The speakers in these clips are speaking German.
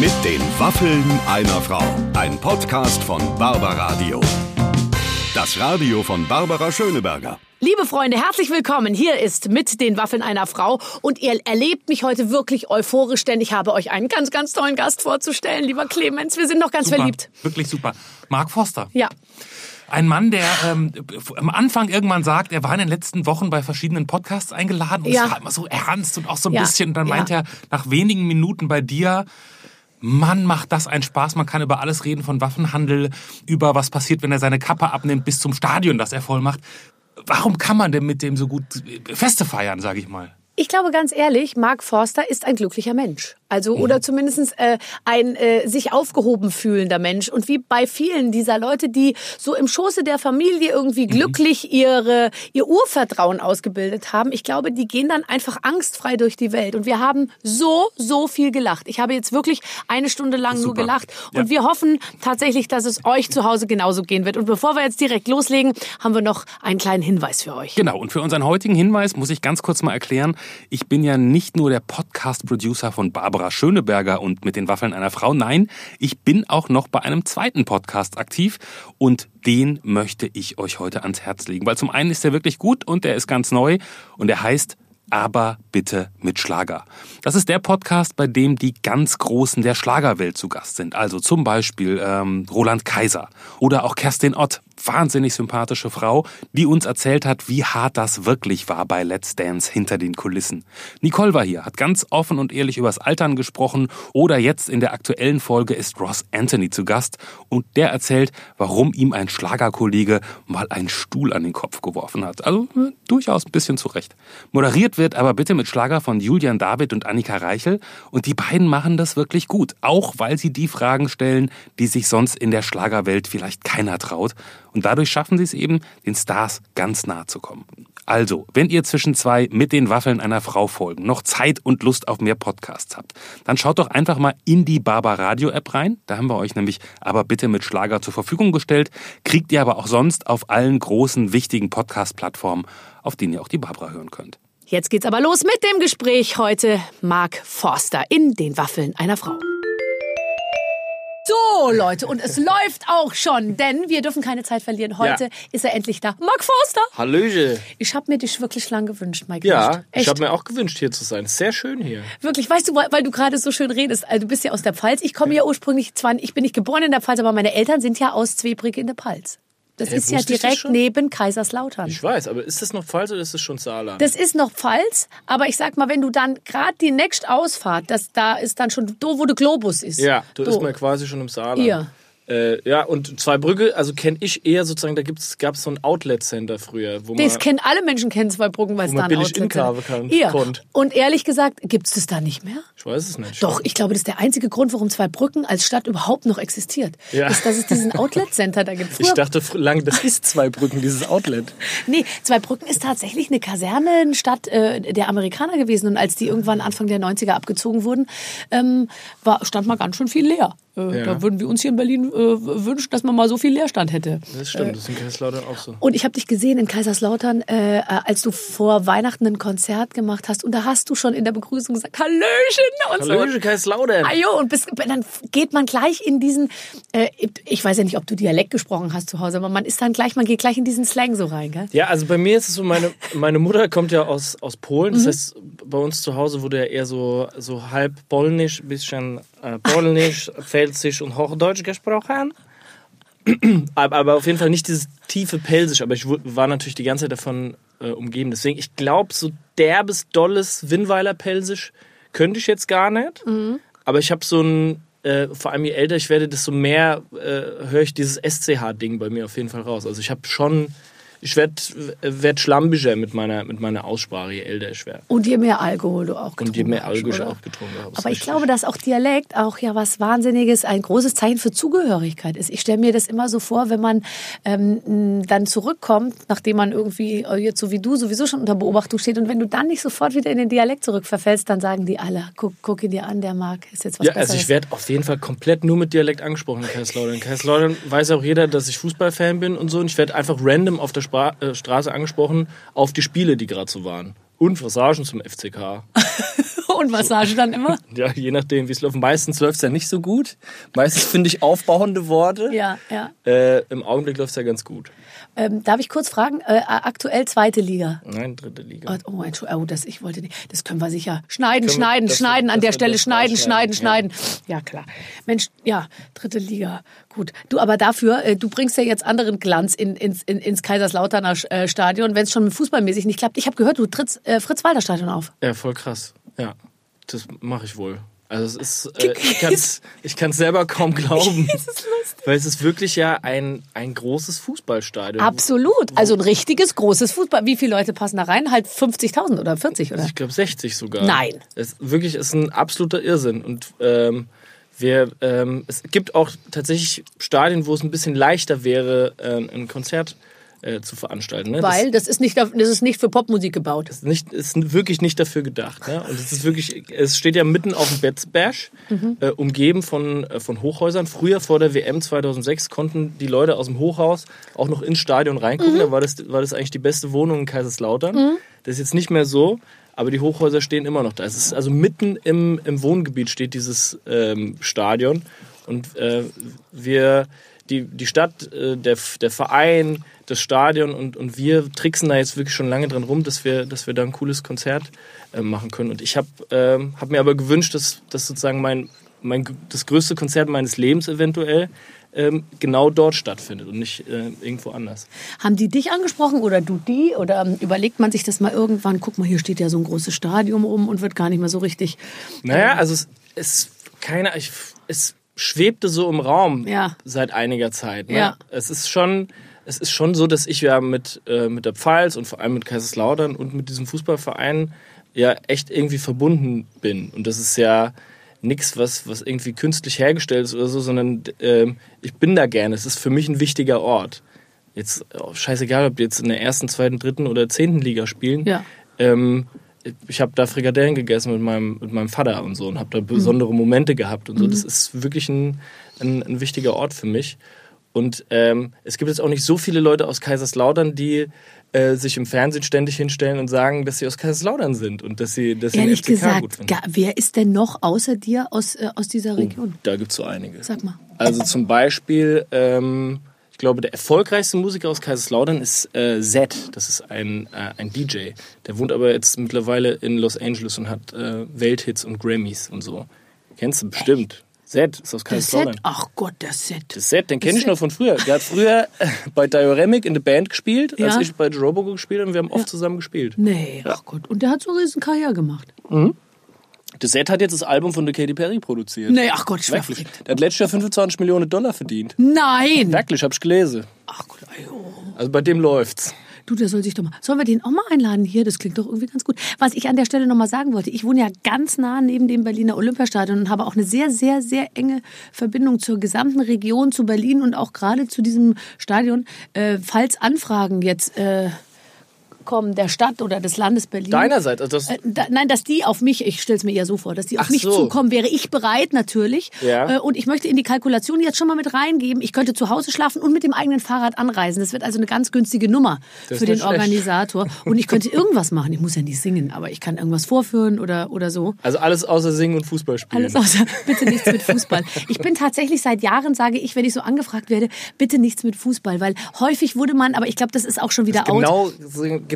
Mit den Waffeln einer Frau. Ein Podcast von Barbaradio. Das Radio von Barbara Schöneberger. Liebe Freunde, herzlich willkommen. Hier ist mit den Waffeln einer Frau und ihr erlebt mich heute wirklich euphorisch, denn ich habe euch einen ganz, ganz tollen Gast vorzustellen, lieber Clemens. Wir sind noch ganz super, verliebt. Wirklich super. Mark Foster. Ja. Ein Mann, der ähm, am Anfang irgendwann sagt, er war in den letzten Wochen bei verschiedenen Podcasts eingeladen und Ja. es war immer so ernst und auch so ein Ja. bisschen. Und dann Ja. meint er nach wenigen Minuten bei dir, Mann, macht das einen Spaß. Man kann über alles reden, von Waffenhandel, über was passiert, wenn er seine Kappe abnimmt, bis zum Stadion, das er voll macht. Warum kann man denn mit dem so gut Feste feiern, sage ich mal? Ich glaube ganz ehrlich, Mark Forster ist ein glücklicher Mensch. Also oder zumindest äh, ein äh, sich aufgehoben fühlender Mensch. Und wie bei vielen dieser Leute, die so im Schoße der Familie irgendwie glücklich ihre, ihr Urvertrauen ausgebildet haben, ich glaube, die gehen dann einfach angstfrei durch die Welt. Und wir haben so, so viel gelacht. Ich habe jetzt wirklich eine Stunde lang nur gelacht. Und Ja. wir hoffen tatsächlich, dass es euch zu Hause genauso gehen wird. Und bevor wir jetzt direkt loslegen, haben wir noch einen kleinen Hinweis für euch. Genau, und für unseren heutigen Hinweis muss ich ganz kurz mal erklären, ich bin ja nicht nur der Podcast-Producer von Barbara Schöneberger und mit den Waffeln einer Frau, nein, ich bin auch noch bei einem zweiten Podcast aktiv und den möchte ich euch heute ans Herz legen, weil zum einen ist der wirklich gut und der ist ganz neu und er heißt aber bitte mit Schlager. Das ist der Podcast, bei dem die ganz Großen der Schlagerwelt zu Gast sind. Also zum Beispiel ähm, Roland Kaiser oder auch Kerstin Ott, wahnsinnig sympathische Frau, die uns erzählt hat, wie hart das wirklich war bei Let's Dance hinter den Kulissen. Nicole war hier, hat ganz offen und ehrlich übers Altern gesprochen oder jetzt in der aktuellen Folge ist Ross Anthony zu Gast und der erzählt, warum ihm ein Schlagerkollege mal einen Stuhl an den Kopf geworfen hat. Also äh, durchaus ein bisschen zurecht. Moderiert wird aber bitte mit Schlager von Julian David und Annika Reichel und die beiden machen das wirklich gut, auch weil sie die Fragen stellen, die sich sonst in der Schlagerwelt vielleicht keiner traut und dadurch schaffen sie es eben, den Stars ganz nahe zu kommen. Also, wenn ihr zwischen zwei mit den Waffeln einer Frau folgen noch Zeit und Lust auf mehr Podcasts habt, dann schaut doch einfach mal in die Barbar Radio App rein. Da haben wir euch nämlich aber bitte mit Schlager zur Verfügung gestellt. Kriegt ihr aber auch sonst auf allen großen wichtigen Podcast-Plattformen, auf denen ihr auch die Barbara hören könnt. Jetzt geht's aber los mit dem Gespräch heute. Mark Forster in den Waffeln einer Frau. So, Leute, und es läuft auch schon, denn wir dürfen keine Zeit verlieren. Heute Ja. ist er endlich da. Mark Forster! Hallöche. Ich habe mir dich wirklich lang gewünscht, Mike. Ja, Echt. ich habe mir auch gewünscht, hier zu sein. Sehr schön hier. Wirklich, weißt du, weil weil du gerade so schön redest, also du bist ja aus der Pfalz. Ich komme ja ursprünglich, zwar, ich bin nicht geboren in der Pfalz, aber meine Eltern sind ja aus Zwebrige in der Pfalz. Das Hä, ist ja direkt neben Kaiserslautern. Ich weiß, aber ist das noch Pfalz oder ist das schon Saarland? Das ist noch Pfalz, aber ich sag mal, wenn du dann gerade die nächste Ausfahrt, das da ist dann schon do, wo der Globus ist. ja, da Do. ist man quasi schon im Saarland. Ja. Äh, ja, und Zweibrücke, also kenne ich eher sozusagen, da gab es so ein Outlet-Center früher, wo man... Das kennen alle Menschen kennen Zweibrücken, weil es man da ein billig Outlet inkaufen sind. kann- Ja. konnt. Und ehrlich gesagt, gibt es das da nicht mehr? ich weiß es nicht. Doch, ich glaube, das ist der einzige Grund, warum Zweibrücken als Stadt überhaupt noch existiert. Ja. Ist, dass es diesen Outlet-Center da gibt. Ich Früher- dachte fr- lang, das ist Zweibrücken, dieses Outlet. Nee, Zweibrücken ist tatsächlich eine Kasernenstadt äh, der Amerikaner gewesen. Und als die irgendwann Anfang der 90er abgezogen wurden, ähm, war, stand mal ganz schön viel leer. Äh, Ja. Da würden wir uns hier in Berlin äh, wünschen, dass man mal so viel Leerstand hätte. Das stimmt, das ist in Kaiserslautern auch so. Und ich habe dich gesehen in Kaiserslautern, äh, äh, als du vor Weihnachten ein Konzert gemacht hast. Und da hast du schon in der Begrüßung gesagt, Hallöchen und Hallöchen, so. Kaiserslautern. Ah, jo, und bis, dann geht man gleich in diesen, äh, ich weiß ja nicht, ob du Dialekt gesprochen hast zu Hause, aber man ist dann gleich, man geht gleich in diesen Slang so rein, gell? Ja, also bei mir ist es so, meine, meine Mutter kommt ja aus, aus Polen. Mhm. Das heißt, bei uns zu Hause wurde ja eher so, so halb polnisch, bisschen äh, polnisch, pfälzisch und hochdeutsch gesprochen. aber, auf jeden Fall nicht dieses tiefe Pelsisch. Aber ich war natürlich die ganze Zeit davon äh, umgeben. Deswegen, ich glaube, so derbes, dolles Winnweiler Pelsisch könnte ich jetzt gar nicht. Aber ich habe so ein, äh, vor allem je älter ich werde, desto mehr äh, höre ich dieses SCH-Ding bei mir auf jeden Fall raus. Also ich habe schon, ich werde werd schlampischer mit meiner, mit meiner Aussprache, je älter ich werde. Und je mehr Alkohol du auch getrunken Und je mehr hast, Alkohol ich auch getrunken habe. Aber ich glaube, dass auch Dialekt auch ja was Wahnsinniges, ein großes Zeichen für Zugehörigkeit ist. Ich stelle mir das immer so vor, wenn man ähm, dann zurückkommt, nachdem man irgendwie äh, jetzt so wie du sowieso schon unter Beobachtung steht und wenn du dann nicht sofort wieder in den Dialekt zurückverfällst, dann sagen die alle, guck, guck ihn dir an, der mag, ist jetzt was Ja, Besseres. also ich werde auf jeden Fall komplett nur mit Dialekt angesprochen in Kaiserslautern. In Kaiserslautern weiß auch jeder, dass ich Fußballfan bin und so. Und ich werde einfach random auf der Spra äh, Straße angesprochen auf die Spiele, die gerade so waren. Und Massagen zum FCK. Und Massage dann immer? Ja, je nachdem, wie es läuft. Meistens läuft es ja nicht so gut. Meistens finde ich aufbauende Worte. Ja, ja. Äh, Im Augenblick läuft es ja ganz gut. Ähm, darf ich kurz fragen? Äh, aktuell zweite Liga. Nein, dritte Liga. Oh, Entschuldigung, oh, das, ich wollte nicht. Das können wir sicher. Schneiden, Können wir- schneiden, das- schneiden, an der Stelle schneiden, schneiden, rausschneiden, schneiden. Ja. klar. Mensch, ja, dritte Liga. Gut. Du, aber dafür, äh, du bringst ja jetzt anderen Glanz in, ins, in, ins Kaiserslauterner äh, Stadion, wenn es schon fußballmäßig nicht klappt. Ich habe gehört, du trittst äh, Fritz-Walter-Stadion auf. Ja, voll krass. Ja, das mache ich wohl. Also es ist, äh, ich kann es ich kann's selber kaum glauben. Weil es ist wirklich ja ein, ein großes Fußballstadion. Absolut. Also ein richtiges, großes Fußball. Wie viele Leute passen da rein? Halt 50.000 oder 40, oder? Ich glaube 60 sogar. Nein. Es wirklich ist ein absoluter Irrsinn. Und ähm, wir, ähm, es gibt auch tatsächlich Stadien, wo es ein bisschen leichter wäre, äh, ein Konzert äh, zu veranstalten. Ne? Weil das ist, nicht, das ist nicht für Popmusik gebaut. Das ist, nicht, ist wirklich nicht dafür gedacht. Ne? Und es ist wirklich, es steht ja mitten auf dem Betzberg, äh, umgeben von, äh, von Hochhäusern. Früher vor der WM 2006 konnten die Leute aus dem Hochhaus auch noch ins Stadion reingucken. Da war das, war das eigentlich die beste Wohnung in Kaiserslautern. Das ist jetzt nicht mehr so. Aber die Hochhäuser stehen immer noch da. Es ist also mitten im, im Wohngebiet steht dieses ähm, Stadion. Und äh, wir, die, die Stadt, äh, der, der Verein, das Stadion und, und wir tricksen da jetzt wirklich schon lange dran rum, dass wir, dass wir da ein cooles Konzert äh, machen können. Und ich habe ähm, hab mir aber gewünscht, dass, dass sozusagen mein, mein, das größte Konzert meines Lebens eventuell ähm, genau dort stattfindet und nicht äh, irgendwo anders. Haben die dich angesprochen oder du die? Oder ähm, überlegt man sich das mal irgendwann? Guck mal, hier steht ja so ein großes Stadion rum und wird gar nicht mehr so richtig. Naja, also es, es keine, ich, es schwebte so im Raum Ja. seit einiger Zeit. Ne? Ja. Es ist schon, es ist schon so, dass ich ja mit, äh, mit der Pfalz und vor allem mit Kaiserslautern und mit diesem Fußballverein ja echt irgendwie verbunden bin. Und das ist ja nichts, was, was irgendwie künstlich hergestellt ist oder so, sondern ähm, ich bin da gerne. Es ist für mich ein wichtiger Ort. Jetzt oh, scheißegal, ob die jetzt in der ersten, zweiten, dritten oder zehnten Liga spielen. Ja. Ähm, ich habe da Frikadellen gegessen mit meinem, mit meinem Vater und so und habe da Mhm. besondere Momente gehabt und so. Das ist wirklich ein, ein, ein wichtiger Ort für mich. Und ähm, es gibt jetzt auch nicht so viele Leute aus Kaiserslautern, die äh, sich im Fernsehen ständig hinstellen und sagen, dass sie aus Kaiserslautern sind und dass sie, dass sie den Ehrlich FCK gut gesagt, finden. ga- wer ist denn noch außer dir aus, äh, aus dieser Region? Da gibt es so einige. Sag mal. Also zum Beispiel, ähm, ich glaube, der erfolgreichste Musiker aus Kaiserslautern ist äh, Zed. Das ist ein, äh, ein DJ. Der wohnt aber jetzt mittlerweile in Los Angeles und hat äh, Welthits und Grammys und so. Kennst du bestimmt. Zed ist aus Kaiserslautern. Set? Ach Gott, der Set. Das Set, den kenne ich Set. noch von früher. Der hat früher äh, bei Dioramic in der Band gespielt, als Ja. ich bei Robogo gespielt habe und wir haben oft zusammen gespielt. Nee, ach Gott. Und der hat so eine riesen Karriere gemacht. Das Set hat jetzt das Album von der Katy Perry produziert. Nee, ach Gott, ich Wirklich. Der hat letztes Jahr 25 Millionen Dollar verdient. Nein! Wirklich, hab ich gelesen. Ach Gott, ayo. Also bei dem läuft's. Du, der soll sich doch mal. Sollen wir den auch mal einladen hier? Das klingt doch irgendwie ganz gut. Was ich an der Stelle noch mal sagen wollte, ich wohne ja ganz nah neben dem Berliner Olympiastadion und habe auch eine sehr, sehr, sehr enge Verbindung zur gesamten Region, zu Berlin und auch gerade zu diesem Stadion. Äh, falls Anfragen jetzt äh, kommen der Stadt oder des Landes Berlin. Deinerseits, also das, Äh, da, nein, dass die auf mich, ich stelle es mir eher so vor, dass die auf Ach mich so. zukommen, wäre ich bereit natürlich. Ja. Äh, und ich möchte in die Kalkulation jetzt schon mal mit reingeben. Ich könnte zu Hause schlafen und mit dem eigenen Fahrrad anreisen. Das wird also eine ganz günstige Nummer Das für den schlecht. Organisator. Und ich könnte irgendwas machen. Ich muss ja nicht singen, aber ich kann irgendwas vorführen oder, oder so. also alles außer Singen und Fußball spielen. Alles außer bitte nichts mit Fußball. Ich bin tatsächlich seit Jahren, sage ich, wenn ich so angefragt werde, bitte nichts mit Fußball. Weil häufig wurde man, aber ich glaube, das ist auch schon wieder out. genau,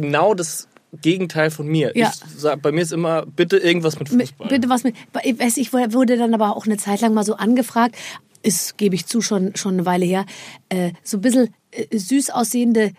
genau das Gegenteil von mir. Ja. Ich sag, bei mir ist immer bitte irgendwas mit Fußball. Bitte was mit. Ich weiß, ich wurde dann aber auch eine Zeit lang mal so angefragt, ist, gebe ich zu, schon, schon eine Weile her, äh, so ein bisschen äh, süß aussehende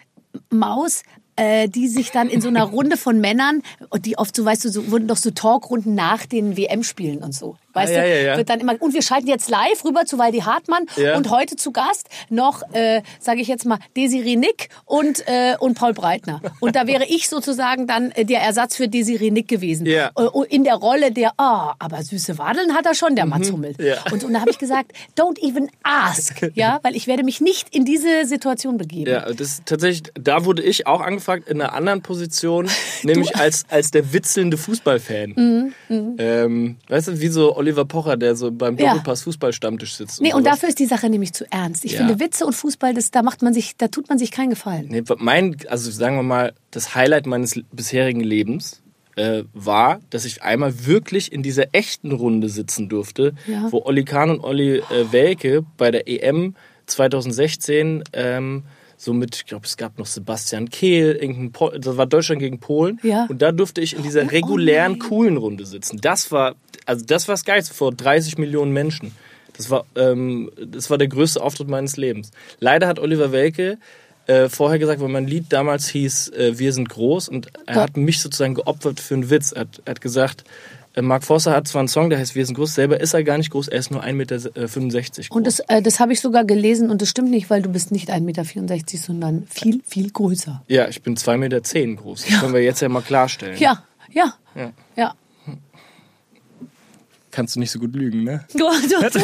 Maus, äh, die sich dann in so einer Runde von Männern, die oft so, weißt du, so wurden doch so Talkrunden nach den WM-Spielen und so. Weißt Ah, ja, du? ja, ja. Wird dann immer, und wir schalten jetzt live rüber zu Waldi Hartmann Ja. und heute zu Gast noch, äh, sage ich jetzt mal, Desiree Nick und, äh, und Paul Breitner. Und da wäre ich sozusagen dann äh, der Ersatz für Desiree Nick gewesen. Ja. Äh, in der Rolle der, ah, aber süße Wadeln hat er schon, der Mats Hummel. Mhm. ja. Und, und da habe ich gesagt, don't even ask, ja, weil ich werde mich nicht in diese Situation begeben. Ja, das tatsächlich, da wurde ich auch angefragt in einer anderen Position, nämlich als, als der witzelnde Fußballfan. Ähm, weißt du, wie so Oliver Pocher, der so beim Ja. Doppelpass Fußballstammtisch sitzt. Nee, und sowas. dafür ist die Sache nämlich zu ernst. Ich Ja. finde Witze und Fußball, das, da macht man sich, da tut man sich keinen Gefallen. Nee, mein, also sagen wir mal, das Highlight meines bisherigen Lebens äh, war, dass ich einmal wirklich in dieser echten Runde sitzen durfte, Ja. wo Olli Kahn und Olli äh, Welke bei der EM 2016 ähm, so mit, ich glaube, es gab noch Sebastian Kehl, das war Deutschland gegen Polen. Ja. Und da durfte ich in dieser regulären, nein. coolen Runde sitzen. Das war, also das war das Geilste vor 30 Millionen Menschen. Das war, ähm, das war der größte Auftritt meines Lebens. Leider hat Oliver Welke äh, vorher gesagt, weil mein Lied damals hieß äh, Wir sind groß und er hat mich sozusagen geopfert für einen Witz. Er hat, er hat gesagt, Mark Forster hat zwar einen Song, der heißt Wir sind groß, selber ist er gar nicht groß, er ist nur 1,65 Meter groß. Und das, äh, das habe ich sogar gelesen und das stimmt nicht, weil du bist nicht 1,64 Meter, sondern viel, viel größer. ja, ich bin 2,10 Meter groß. Das können wir jetzt ja mal klarstellen. Ja, ja, Ja. ja. Kannst du nicht so gut lügen, ne? Du, du, du,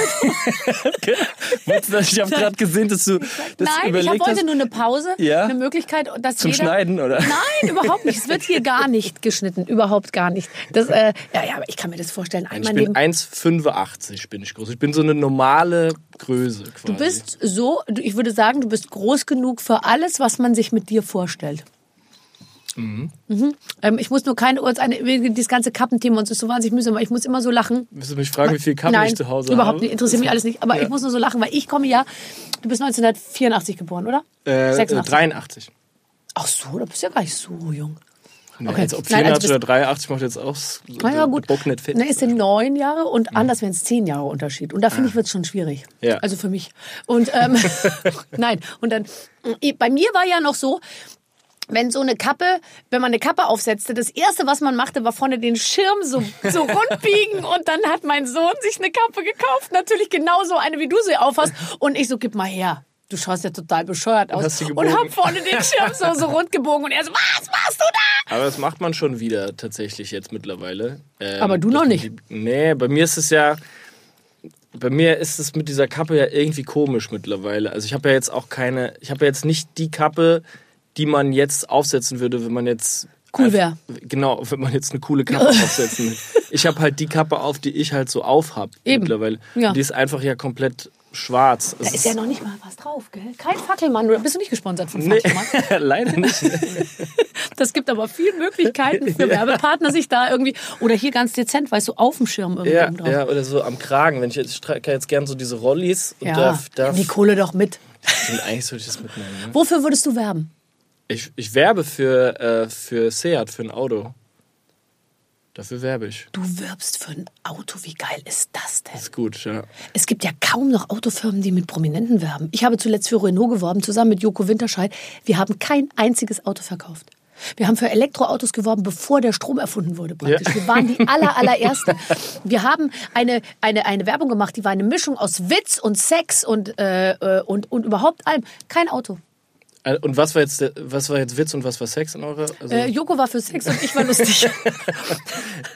ich habe gerade gesehen, dass du das nein, ich habe heute nur eine Pause, Ja? eine Möglichkeit, dass Zum jeder, Schneiden, oder? Nein, überhaupt nicht. Es wird hier gar nicht geschnitten, überhaupt gar nicht. Das, äh, ja, ja, aber ich kann mir das vorstellen. Ich Einmal bin neben, 1,85 bin ich groß. Ich bin so eine normale Größe quasi. du bist so, ich würde sagen, du bist groß genug für alles, was man sich mit dir vorstellt. Mhm. Ähm, ich muss nur keine Uhr, eine, das ganze Kappenthema und so ist so wahnsinnig mühsam, weil ich muss immer so lachen. Willst du mich fragen, wie viel Kappen Nein, ich zu Hause überhaupt habe? nicht, interessiert mich alles nicht. Aber Ja. ich muss nur so lachen, weil ich komme ja, du bist 1984 geboren, oder? Äh, äh, 86. 83. Ach so, da bist du ja gar nicht so jung. Nee, Okay. Jetzt ob Nein, also 84 oder 83 macht jetzt auch so Na ja, gut. Bock nicht fit. Na, es sind neun Jahre und anders wären es zehn Jahre Unterschied. Und da finde ich, wird es schon schwierig. Ja. Also für mich. Und ähm, nein, und dann, äh, bei mir war ja noch so, wenn so eine Kappe, wenn man eine Kappe aufsetzte, das erste, was man machte, war vorne den Schirm so, so rund biegen und dann hat mein Sohn sich eine Kappe gekauft. Natürlich genauso eine, wie du sie aufhast. Und ich so, gib mal her. Du schaust ja total bescheuert aus. Und gebogen. hab vorne den Schirm so, so rund gebogen. Und er so, was machst du da? Aber das macht man schon wieder tatsächlich jetzt mittlerweile. Ähm, Aber du noch nicht. Nee, bei mir ist es ja. Bei mir ist es mit dieser Kappe ja irgendwie komisch mittlerweile. Also ich habe ja jetzt auch keine. Ich habe ja jetzt nicht die Kappe, die man jetzt aufsetzen würde, wenn man jetzt. Cool wär. Genau, wenn man jetzt eine coole Kappe aufsetzen will. Ich habe halt die Kappe auf, die ich halt so aufhab Eben. mittlerweile. Ja. Die ist einfach ja komplett schwarz. Es Da ist ja noch nicht mal was drauf, gell? Kein Fackelmann. Bist du nicht gesponsert von Nee, Fackelmann? leider nicht. Das gibt aber viele Möglichkeiten für Werbepartner, sich da irgendwie. Oder hier ganz dezent, weißt du, auf dem Schirm irgendwie Ja, drauf. ja, oder so am Kragen. Wenn ich jetzt ich trage jetzt gern so diese Rollis und Ja, darf, darf die Kohle doch mit. und eigentlich sollte ich das mitnehmen. Ne? Wofür würdest du werben? Ich, ich werbe für, äh, für Seat, für ein Auto. Dafür werbe ich. Du wirbst für ein Auto. Wie geil ist das denn? Ist gut, ja. Es gibt ja kaum noch Autofirmen, die mit Prominenten werben. Ich habe zuletzt für Renault geworben, zusammen mit Joko Winterscheid. Wir haben kein einziges Auto verkauft. Wir haben für Elektroautos geworben, bevor der Strom erfunden wurde praktisch. Ja. Wir waren die aller, allerersten. Wir haben eine, eine, eine Werbung gemacht, die war eine Mischung aus Witz und Sex und, äh, äh, und, und überhaupt allem. Kein Auto. Äh, Und was war jetzt, was war jetzt Witz und was war Sex in eurer? Also, Äh, Joko war für Sex und ich war lustig.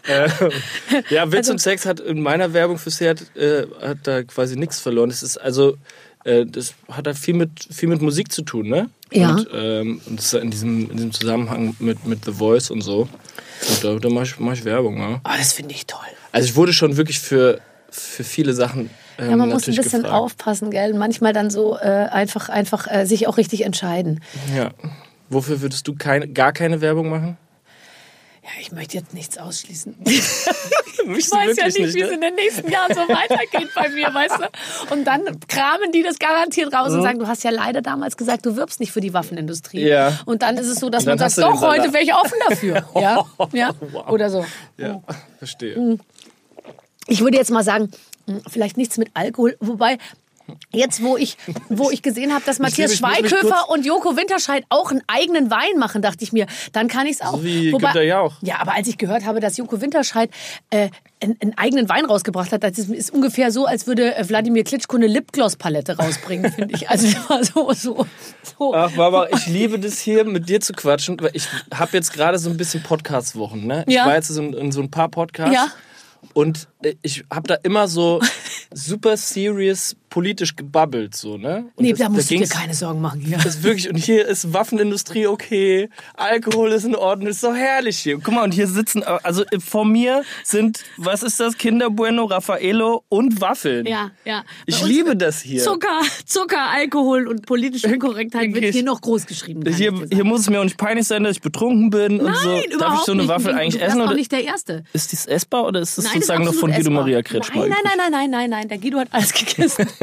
ja, Witz also- und Sex hat in meiner Werbung für Seat äh, hat da quasi nichts verloren. Das ist also, äh, das hat da viel mit, viel mit Musik zu tun, ne? Ja. Und, ähm, und das ist in diesem, in diesem Zusammenhang mit, mit The Voice und so. Und da, da mache ich, mach ich Werbung, ja. Oh, das finde ich toll. Also ich wurde schon wirklich für, für viele Sachen ähm, Ja, man muss ein bisschen gefragt. aufpassen, gell? Manchmal dann so äh, einfach, einfach äh, sich auch richtig entscheiden. Ja. Wofür würdest du keine, gar keine Werbung machen? Ja, ich möchte jetzt nichts ausschließen. Ich weiß ja nicht, ne? wie es in den nächsten Jahren so weitergeht bei mir, weißt du? Und dann kramen die das garantiert raus und sagen, du hast ja leider damals gesagt, du wirbst nicht für die Waffenindustrie. Ja. Und dann ist es so, dass man sagt, doch, heute wäre ich offen dafür. Ja? ja? Oder so. Ja, verstehe. Mhm. Ich würde jetzt mal sagen, vielleicht nichts mit Alkohol, wobei jetzt, wo ich, wo ich gesehen habe, dass Matthias ich Schweighöfer und Joko Winterscheid auch einen eigenen Wein machen, dachte ich mir, dann kann ich es auch. Wie Günter Jauch. Ja, aber als ich gehört habe, dass Joko Winterscheid äh, einen, einen eigenen Wein rausgebracht hat, das ist, ist ungefähr so, als würde äh, Wladimir Klitschko eine Lipgloss-Palette rausbringen, finde ich. Also das war so, so, so. Ach, Barbara, ich liebe das hier mit dir zu quatschen, weil ich habe jetzt gerade so ein bisschen Podcast-Wochen, ne? Ich Ja. war jetzt so in, in so ein paar Podcasts Ja. und ich habe da immer so super serious politisch gebabbelt, so, ne? Und Nee, das- da musst du dir keine Sorgen machen. Ja. Das ist wirklich, und hier ist Waffenindustrie okay, Alkohol ist in Ordnung, ist so herrlich hier. Guck mal, und hier sitzen, also vor mir sind, was ist das? Kinder Bueno, Raffaello und Waffeln. Ja, ja. Ich Bei uns liebe das hier. Zucker, Zucker, Alkohol und politische Unkorrektheit wird hier noch groß geschrieben. Hier, ich hier muss es mir auch nicht peinlich sein, dass ich betrunken bin und Nein, so. überhaupt Darf ich so eine nicht. Waffel eigentlich du essen? auch Oder nicht der Erste. ist dies essbar oder ist das Nein, sozusagen ist noch von absolut Guido. Maria Kretschmer? Nein, nein, nein, nein, nein, nein, nein. Der Guido hat alles gegessen.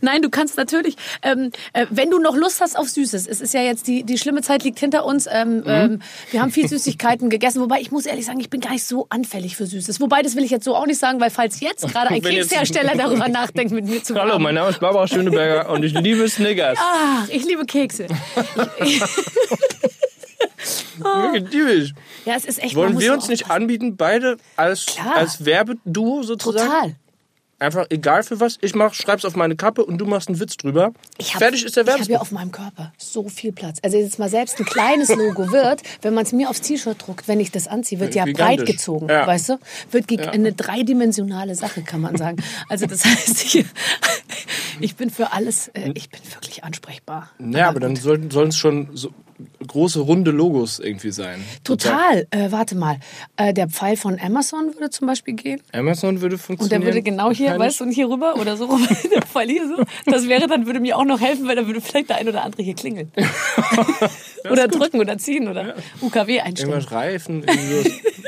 nein, du kannst natürlich, ähm, äh, wenn du noch Lust hast auf Süßes, es ist ja jetzt die, die schlimme Zeit liegt hinter uns. Ähm, Mhm. ähm, wir haben viel Süßigkeiten gegessen, wobei ich muss ehrlich sagen, ich bin gar nicht so anfällig für Süßes. Wobei, das will ich jetzt so auch nicht sagen, weil falls jetzt gerade ein Kekshersteller darüber nachdenkt, mit mir zu Hallo, werben. mein Name ist Barbara Schöneberger und ich liebe Snickers. Ach, ich liebe Kekse. Wirklich typisch. Ja, es ist echt. Wollen wir uns nicht anbieten, beide als, Klar. als Werbeduo sozusagen? Total. Einfach egal für was. Ich mach, schreib's auf meine Kappe und du machst einen Witz drüber. Ich hab, Fertig ist der Ich habe ja Werbespot. auf meinem Körper so viel Platz. Also jetzt mal selbst ein kleines Logo wird, wenn man es mir aufs T-Shirt druckt, wenn ich das anziehe, wird ja Gigantisch. breit gezogen, Ja. weißt du? Wird geg- eine dreidimensionale Sache, kann man sagen. Also das heißt, ich, ich bin für alles, äh, ich bin wirklich ansprechbar. Ja, aber dann sollten sollen es schon so große runde Logos irgendwie sein. Total. Äh, warte mal, äh, der Pfeil von Amazon würde zum Beispiel gehen. Amazon würde Und der funktionieren. würde genau hier, weißt du, und hier rüber oder so rum, der Pfeil hier so. Das wäre dann, würde mir auch noch helfen, weil dann würde vielleicht der ein oder andere hier klingeln. oder drücken oder ziehen oder UKW einstellen. Irgendwas Reifen.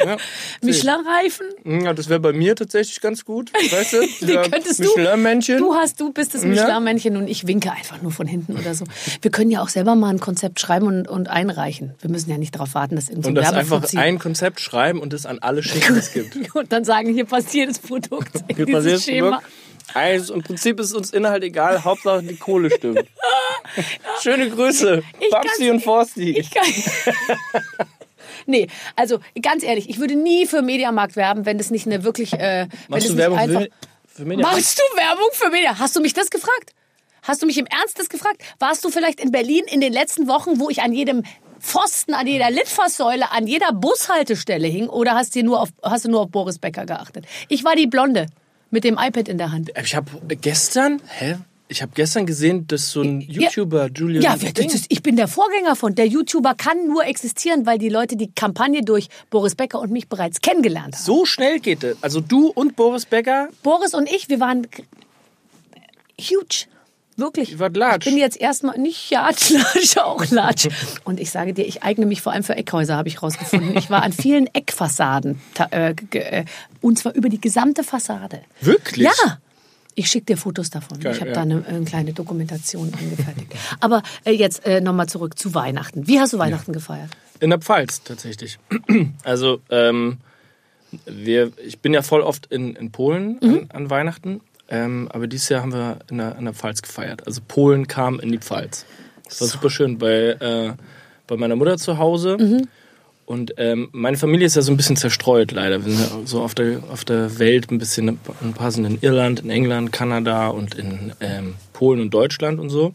ja. Michelin-Reifen? ja, das wäre bei mir tatsächlich ganz gut. Weißt du? Dieser könntest du? Michelin-Männchen. Du hast, du bist das Michelin-Männchen und ich winke einfach nur von hinten oder so. Wir können ja auch selber mal ein Konzept schreiben und, und einreichen. Wir müssen ja nicht darauf warten, dass irgendein Und das einfach ein Konzept schreiben und es an alle schicken, die es gibt. Und dann sagen, hier passt jedes Produkt in Hier dieses Schema. Also, Im Prinzip ist uns Inhalt egal, Hauptsache die Kohle stimmt. Schöne Grüße, Ich Babsi und Forsti. Ich kann. Nee, also ganz ehrlich, ich würde nie für Mediamarkt werben, wenn das nicht eine wirklich. Äh, Machst du Werbung für, für Media? Machst du Werbung für Media? Hast du mich das gefragt? Hast du mich im Ernst das gefragt? Warst du vielleicht in Berlin in den letzten Wochen, wo ich an jedem Pfosten, an jeder Litfaßsäule, an jeder Bushaltestelle hing? Oder hast du nur auf, hast du nur auf Boris Becker geachtet? Ich war die Blonde mit dem iPad in der Hand. Ich habe gestern, hä? Ich habe gestern gesehen, dass so ein YouTuber, Julian Ja, wer- das ist, ich bin der Vorgänger von. Der YouTuber kann nur existieren, weil die Leute die Kampagne durch Boris Becker und mich bereits kennengelernt haben. so schnell geht es. Also du und Boris Becker, Boris und ich, wir waren huge. Wirklich. Latsch. Ich bin jetzt erstmal nicht Latsch, Latsch, auch Latsch. Und ich sage dir, ich eigne mich vor allem für Eckhäuser, habe ich rausgefunden. Ich war an vielen Eckfassaden. Äh, äh, und zwar über die gesamte Fassade. Wirklich? Ja. Ich schicke dir Fotos davon. Geil, ich habe ja. da eine, eine kleine Dokumentation angefertigt. Aber äh, jetzt äh, nochmal zurück zu Weihnachten. Wie hast du Weihnachten gefeiert? in der Pfalz tatsächlich. Also ähm, wir, ich bin ja voll oft in, in Polen an, an Weihnachten, ähm, aber dieses Jahr haben wir in der, in der Pfalz gefeiert. Also Polen kam in die Pfalz. Das war super schön bei, äh, bei meiner Mutter zu Hause. Und ähm, meine Familie ist ja so ein bisschen zerstreut leider. Wir sind ja so auf der, auf der Welt ein bisschen, ein paar sind in Irland, in England, Kanada und in ähm, Polen und Deutschland und so.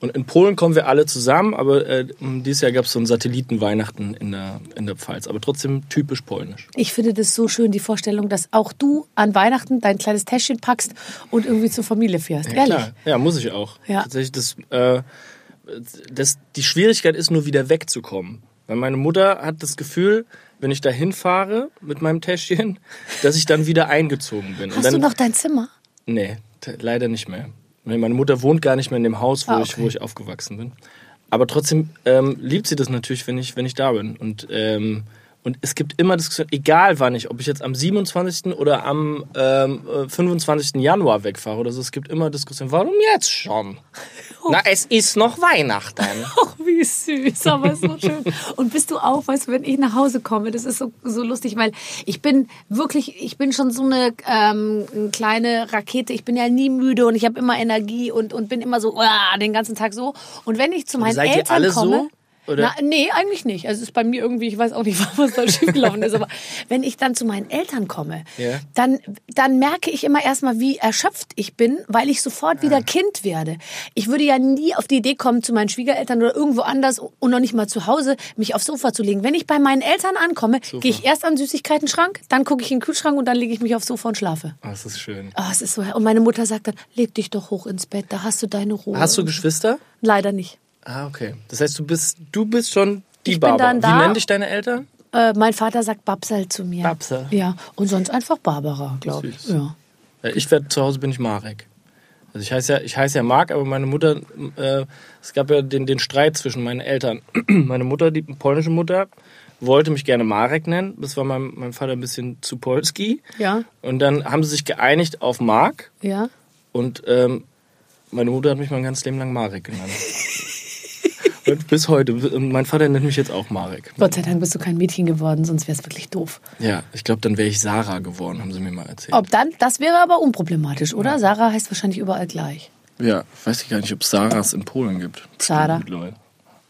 Und in Polen kommen wir alle zusammen, aber äh, dieses Jahr gab es so ein Satellitenweihnachten in der, in der Pfalz, aber trotzdem typisch polnisch. Ich finde das so schön, die Vorstellung, dass auch du an Weihnachten dein kleines Täschchen packst und irgendwie zur Familie fährst. Ehrlich. Klar, ja, muss ich auch. Ja. Tatsächlich, das, äh, das, die Schwierigkeit ist nur wieder wegzukommen. Weil meine Mutter hat das Gefühl, wenn ich da hinfahre mit meinem Täschchen, dass ich dann wieder eingezogen bin. Und Hast dann, du noch dein Zimmer? Nee, leider nicht mehr. Meine Mutter wohnt gar nicht mehr in dem Haus, wo, Ah, ich, okay. wo ich aufgewachsen bin. Aber trotzdem ähm, liebt sie das natürlich, wenn ich, wenn ich da bin. Und, ähm, und es gibt immer Diskussionen, egal wann ich, ob ich jetzt am 27. oder am ähm, äh, 25. Januar wegfahre oder so, es gibt immer Diskussionen. Warum jetzt schon? Na, es ist noch Weihnachten. Ach, wie süß, aber so schön. Und bist du auch, weißt du, wenn ich nach Hause komme, das ist so, so lustig, weil ich bin wirklich, ich bin schon so eine ähm, eine kleine Rakete. Ich bin ja nie müde und ich habe immer Energie und, und bin immer so uah, den ganzen Tag so. Und wenn ich zu meinen Eltern komme, so? Oder? Na, nee, eigentlich nicht. Also es ist bei mir irgendwie, ich weiß auch nicht, was da schiefgelaufen ist, aber wenn ich dann zu meinen Eltern komme, Ja. dann, dann merke ich immer erstmal, wie erschöpft ich bin, weil ich sofort Ah. wieder Kind werde. Ich würde ja nie auf die Idee kommen, zu meinen Schwiegereltern oder irgendwo anders und noch nicht mal zu Hause, mich aufs Sofa zu legen. Wenn ich bei meinen Eltern ankomme, gehe ich erst an den Süßigkeiten-Schrank, dann gucke ich in den Kühlschrank und dann lege ich mich aufs Sofa und schlafe. Ah, das ist schön. Oh, es ist so, und meine Mutter sagt dann, leg dich doch hoch ins Bett, da hast du deine Ruhe. Hast du Geschwister? Leider nicht. Ah, okay. Das heißt, du bist, du bist schon die Ich Barbara. Wie nennen dich deine Eltern? Äh, mein Vater sagt Babsel zu mir. Babsel. Ja, und sonst einfach Barbara, glaube ich. Ja. Äh, Ich werd, zu Hause bin ich Marek. Also ich heiße ja, ich heiße ja Mark, aber meine Mutter, äh, es gab ja den, den Streit zwischen meinen Eltern. meine Mutter, die polnische Mutter, wollte mich gerne Marek nennen. Das war meinem, meinem Vater ein bisschen zu polski. Ja, Und dann haben sie sich geeinigt auf Mark. ja. Und ähm, meine Mutter hat mich mein ganzes Leben lang Marek genannt. Und bis heute. Mein Vater nennt mich jetzt auch Marek. Gott sei Dank bist du kein Mädchen geworden, sonst wäre es wirklich doof. Ja, ich glaube, dann wäre ich Sarah geworden, haben sie mir mal erzählt. Ob dann, das wäre aber unproblematisch, oder? Sarah heißt wahrscheinlich überall gleich. Ja, weiß ich gar nicht, ob es Sarahs in Polen gibt. Zara.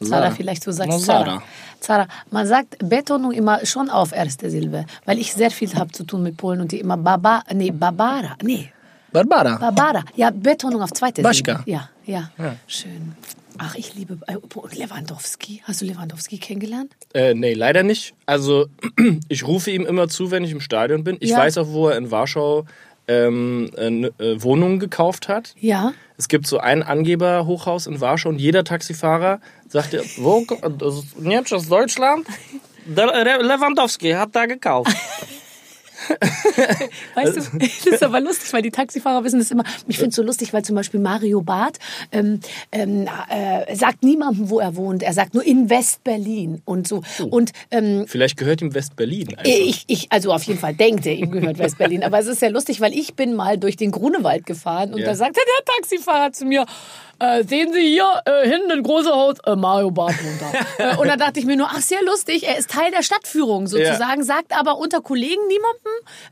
Zara, vielleicht du sagst Na, Zara. Zara. Zara. Man sagt Betonung immer schon auf erste Silbe, weil ich sehr viel habe zu tun mit Polen und die immer Baba, nee, Barbara, nee, Barbara. Barbara. Ja, Betonung auf zweite Baschka. Silbe. Ja, ja, Schön. Ach, ich liebe äh, Lewandowski. Hast du Lewandowski kennengelernt? Äh, nee, leider nicht. Also, ich rufe ihm immer zu, wenn ich im Stadion bin. Ich Ja. weiß auch, wo er in Warschau ähm, äh, äh, Wohnungen gekauft hat. Ja. Es gibt so ein Angeberhochhaus in Warschau und jeder Taxifahrer sagt wo, das ist Deutschland? Der Re- Lewandowski hat da gekauft. Weißt du, das ist aber lustig, weil die Taxifahrer wissen das immer. Ich finde es so lustig, weil zum Beispiel Mario Barth ähm, ähm, äh, sagt niemandem, wo er wohnt. Er sagt nur in West-Berlin und so. Und ähm, Vielleicht gehört ihm West-Berlin einfach. ich, ich, also auf jeden Fall denkt er, ihm gehört West-Berlin. Aber es ist ja lustig, weil ich bin mal durch den Grunewald gefahren und Ja. da sagte der Taxifahrer zu mir, äh, sehen Sie hier äh, hinten ein großes Haus, äh, Mario Barth wohnt da. äh, und da dachte ich mir nur, ach sehr lustig, er ist Teil der Stadtführung sozusagen, sagt aber unter Kollegen niemandem,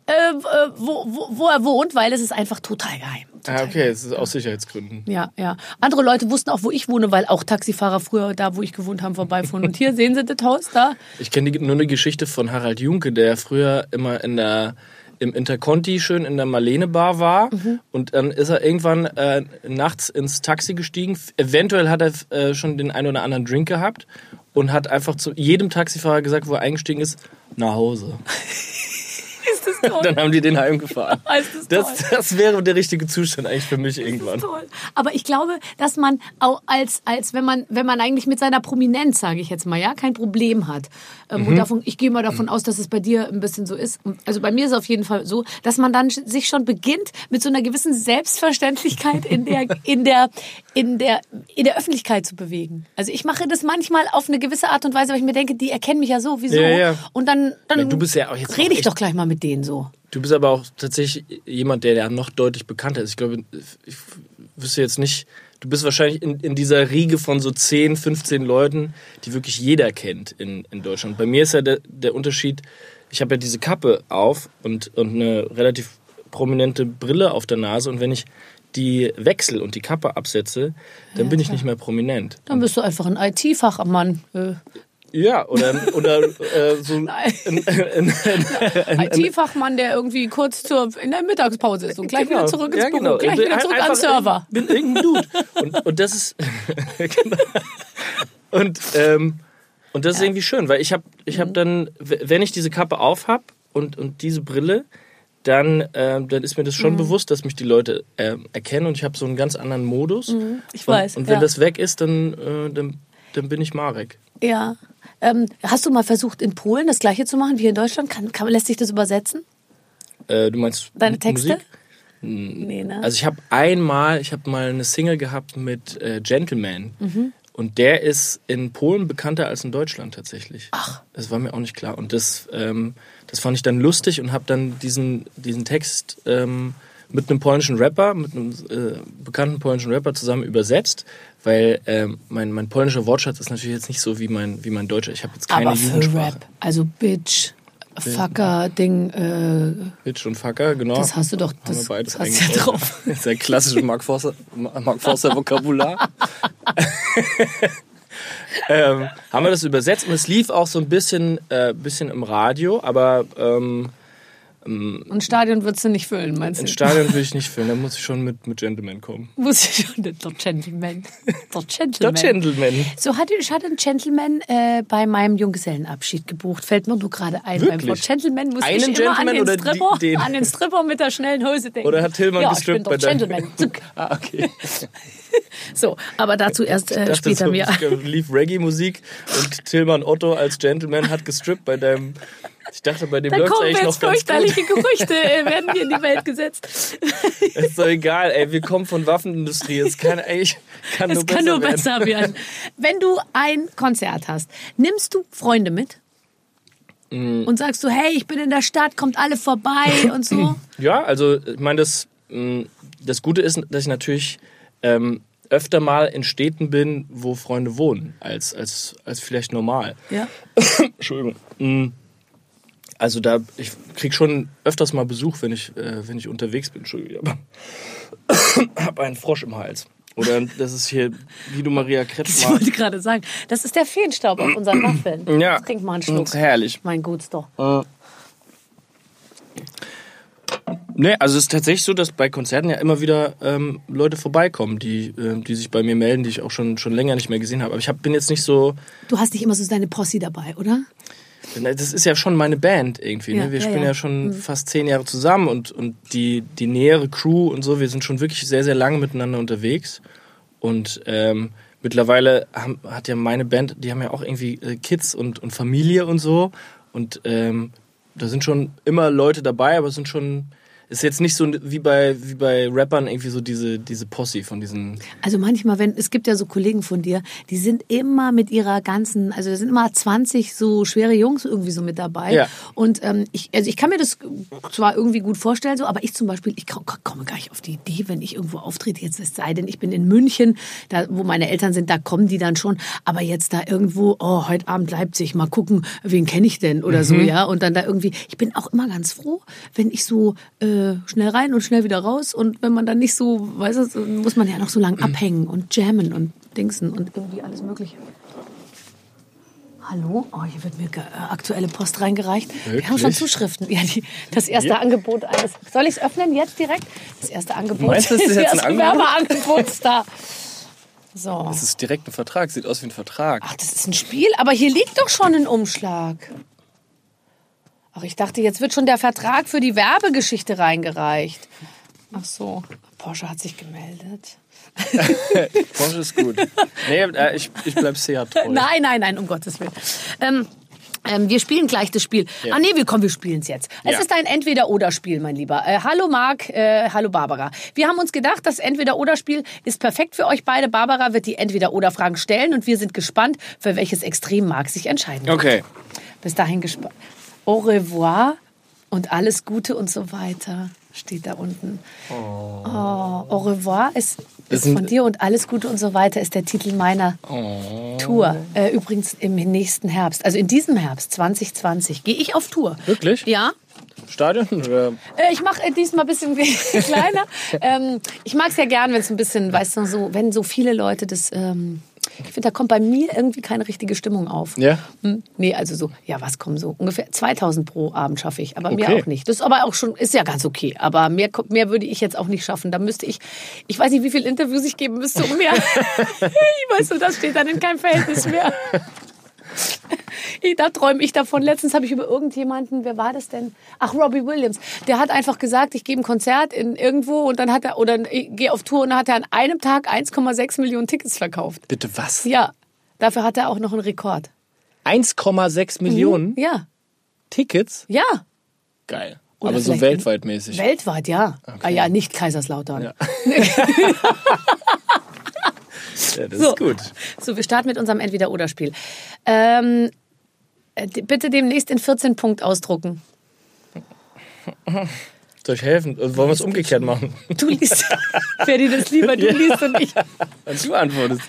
äh, äh, wo, wo, wo er wohnt, weil es ist einfach total geheim. Ah, okay, es ist aus Sicherheitsgründen. ja, ja. Andere Leute wussten auch, wo ich wohne, weil auch Taxifahrer früher da, wo ich gewohnt habe, vorbeifuhren. Und hier sehen Sie das Haus da. Ich kenne nur eine Geschichte von Harald Junke, der früher immer in der im Interconti schön in der Marlene Bar war und dann ist er irgendwann äh, nachts ins Taxi gestiegen. Eventuell hat er äh, schon den einen oder anderen Drink gehabt und hat einfach zu jedem Taxifahrer gesagt, wo er eingestiegen ist, nach Hause. Ist toll? Dann haben die den heimgefahren. Ist das toll? Das, das wäre der richtige Zustand eigentlich für mich irgendwann. Toll. Aber ich glaube, dass man auch als, als wenn man, wenn man eigentlich mit seiner Prominenz, sage ich jetzt mal, ja, kein Problem hat. Ähm, Mhm. Und davon, ich gehe mal davon aus, dass es bei dir ein bisschen so ist. Also bei mir ist es auf jeden Fall so, dass man dann sich schon beginnt, mit so einer gewissen Selbstverständlichkeit in der, in der, in der, in der Öffentlichkeit zu bewegen. Also ich mache das manchmal auf eine gewisse Art und Weise, weil ich mir denke, die erkennen mich ja so, wieso? Ja, ja. Und dann, dann Ja, du bist ja auch jetzt rede ich doch gleich mal mit denen so. Du bist aber auch tatsächlich jemand, der ja noch deutlich bekannter ist. Ich glaube, ich wüsste jetzt nicht, du bist wahrscheinlich in, in dieser Riege von so 10, 15 Leuten, die wirklich jeder kennt in, in Deutschland. Bei mir ist ja der, der Unterschied, ich habe ja diese Kappe auf und, und eine relativ prominente Brille auf der Nase und wenn ich die wechsel und die Kappe absetze, dann bin ich nicht mehr prominent. Dann bist du einfach ein IT-Fachmann. Äh, Ja, oder, oder äh, so ein, IT-Fachmann, der irgendwie kurz zur, in der Mittagspause ist und gleich wieder zurück ins Ja, Büro, genau. gleich Ich bin wieder zurück am Server. Bin irgendein Dude. Und, und das ist. genau. Und, ähm, und das ist irgendwie schön, weil ich habe ich Mhm. hab dann, w- wenn ich diese Kappe auf habe und, und diese Brille, dann, ähm, dann ist mir das schon Mhm. bewusst, dass mich die Leute ähm, erkennen und ich habe so einen ganz anderen Modus. Mhm. Ich und, weiß, Und wenn ja. das weg ist, dann, äh, dann, dann bin ich Marek. Ja. Ähm, hast du mal versucht, in Polen das Gleiche zu machen wie in Deutschland? Kann, kann, lässt sich das übersetzen? Äh, du meinst Deine Texte? Musik? Nee, ne? Also ich habe einmal, ich habe mal eine Single gehabt mit äh, Gentleman. Mhm. Und der ist in Polen bekannter als in Deutschland tatsächlich. Ach. Das war mir auch nicht klar. Und das, ähm, das fand ich dann lustig und habe dann diesen, diesen Text ähm, mit einem polnischen Rapper, mit einem äh, bekannten polnischen Rapper zusammen übersetzt, weil ähm, mein, mein polnischer Wortschatz ist natürlich jetzt nicht so wie mein, wie mein deutscher. Ich habe jetzt keine Aber Jugendsprache. Rap, also Bitch, Fucker, Ding, äh, Bitch und Fucker, genau. das hast du doch, Haben wir das, beides das hast du ja drauf. Das ist ein klassisches Mark Forster, Mark Forster Vokabular. ähm, haben wir das übersetzt und es lief auch so ein bisschen, äh, bisschen im Radio, aber ähm, Und Stadion würdest du nicht füllen, meinst du? ins Stadion will ich nicht fühlen, da muss ich schon mit, mit Gentleman kommen. Muss ich schon, der Gentleman. Der Der Gentleman. Gentleman. So hatte ich hatte einen Gentleman äh, bei meinem Junggesellenabschied gebucht. Fällt mir nur gerade ein. Beim Wirklich? Wort Gentleman muss Einen ich immer an Gentleman den, oder die- Stripper, den? an den Stripper mit der schnellen Hose denken. Oder hat Tillmann ja, gestrippt bei deinem- Gentleman. Ah, okay. So, aber dazu erst äh, dachte, später so, mehr. lief Reggae-Musik und Tillmann Otto als Gentleman hat gestrippt bei deinem. Ich dachte, bei dem läuft kommen eigentlich noch ganz gut. fürchterliche Gerüchte, äh, werden hier in die Welt gesetzt. Ist doch egal, ey. Wir kommen von Waffenindustrie. Es kann eigentlich kann Es nur kann besser nur werden. besser werden. Wenn du ein Konzert hast, nimmst du Freunde mit? Mm. Und sagst du, hey, ich bin in der Stadt, kommt alle vorbei und so? Ja, also ich meine, das, mh, das Gute ist, dass ich natürlich ähm, öfter mal in Städten bin, wo Freunde wohnen, als, als, als vielleicht normal. Ja. Entschuldigung. Also da, ich krieg schon öfters mal Besuch, wenn ich, äh, wenn ich unterwegs bin. Entschuldigung, aber hab einen Frosch im Hals. Oder das ist hier Guido Maria Ich Kretschmer. wollte gerade sagen, das ist der Feenstaub auf unseren Waffeln. Ja. Trink mal einen Schluck. Herrlich. Mein Gut's doch. Nee, also es ist tatsächlich so, dass bei Konzerten ja immer wieder ähm, Leute vorbeikommen, die, ähm, die sich bei mir melden, die ich auch schon, schon länger nicht mehr gesehen habe. Aber ich hab, bin jetzt nicht so. Du hast nicht immer so deine Posse dabei, oder? Das ist ja schon meine Band irgendwie. Ja, ne? Wir ja, spielen ja. ja, schon fast zehn Jahre zusammen und, und die, die nähere Crew und so, wir sind schon wirklich sehr, sehr lange miteinander unterwegs. Und ähm, mittlerweile haben, hat ja meine Band, die haben ja auch irgendwie äh, Kids und, und Familie und so. Und ähm, da sind schon immer Leute dabei, aber es sind schon. Ist jetzt nicht so wie bei, wie bei Rappern irgendwie so diese, diese Posse von diesen. Also manchmal, wenn, es gibt ja so Kollegen von dir, die sind immer mit ihrer ganzen, also da sind immer 20 so schwere Jungs irgendwie so mit dabei. Ja. Und ähm, ich, also ich kann mir das zwar irgendwie gut vorstellen, so, aber ich zum Beispiel, ich ko- komme gar nicht auf die Idee, wenn ich irgendwo auftrete, jetzt es sei denn, ich bin in München, da wo meine Eltern sind, da kommen die dann schon. Aber jetzt da irgendwo, oh, heute Abend Leipzig, mal gucken, wen kenne ich denn oder so, ja. Und dann da irgendwie, ich bin auch immer ganz froh, wenn ich so äh, schnell rein und schnell wieder raus. Und wenn man dann nicht so, weißt du, muss man ja noch so lange abhängen und jammen und dingsen und irgendwie alles Mögliche. Hallo? Oh, hier wird mir äh, aktuelle Post reingereicht. Wir haben schon Wirklich? Zuschriften. Ja, die, das erste Ja. Angebot eines. Soll ich es öffnen jetzt direkt? Das erste Angebot. Meinst du, das ist jetzt ein Angebot? Da. So. Das ist direkt ein Vertrag, sieht aus wie ein Vertrag. Ach, das ist ein Spiel, aber hier liegt doch schon ein Umschlag. Ach, ich dachte, jetzt wird schon der Vertrag für die Werbegeschichte reingereicht. Ach so, Porsche hat sich gemeldet. Porsche ist gut. Nee, äh, ich, ich bleib Seat treu. Nein, nein, nein, um Gottes Willen. Ähm, ähm, wir spielen gleich das Spiel. Ah nee, wir kommen, wir spielen es jetzt. Es Ja. ist ein Entweder-Oder-Spiel, mein Lieber. Äh, hallo Marc, äh, hallo Barbara. Wir haben uns gedacht, das Entweder-Oder-Spiel ist perfekt für euch beide. Barbara wird die Entweder-Oder-Fragen stellen und wir sind gespannt, für welches Extrem Marc sich entscheiden wird. Okay. Bis dahin gespannt. Au revoir und alles Gute und so weiter steht da unten. Oh, au revoir ist, ist von dir und alles Gute und so weiter ist der Titel meiner Tour. Äh, übrigens im nächsten Herbst, also in diesem Herbst 2020, gehe ich auf Tour. Wirklich? Ja. Stadion? Oder? Äh, ich mache diesmal ein bisschen kleiner. ähm, ich mag es ja gern, wenn es ein bisschen, weißt du, so, wenn so viele Leute das. Ähm, ich finde, da kommt bei mir irgendwie keine richtige Stimmung auf. Ja? Hm, nee, also so, ja, was kommen so? Ungefähr 2000 pro Abend schaffe ich, aber mehr Okay. auch nicht. Das ist aber auch schon, ist ja ganz okay. Aber mehr, mehr würde ich jetzt auch nicht schaffen. Da müsste ich, ich weiß nicht, wie viele Interviews ich geben müsste, um mehr. ich weiß so, das steht dann in keinem Verhältnis mehr. Da träume ich davon. Letztens habe ich über irgendjemanden, wer war das denn? Ach, Robbie Williams. Der hat einfach gesagt, ich gebe ein Konzert in irgendwo und dann hat er, oder ich gehe auf Tour und dann hat er an einem Tag 1,6 Millionen Tickets verkauft. Bitte was? Ja, dafür hat er auch noch einen Rekord. 1,6 Millionen Ja, Tickets? ja. Geil. Oder Aber so weltweit mäßig. Weltweit, ja. Ah ja, nicht Kaiserslautern. Ja. ja, das So. ist gut. So, wir starten mit unserem Entweder-Oder-Spiel. Ähm, äh, bitte demnächst in 14 Punkt ausdrucken. Soll ich helfen? Wollen wir es umgekehrt machen? Du liest, wer dir das lieber, du liest und ich. Und du antwortest.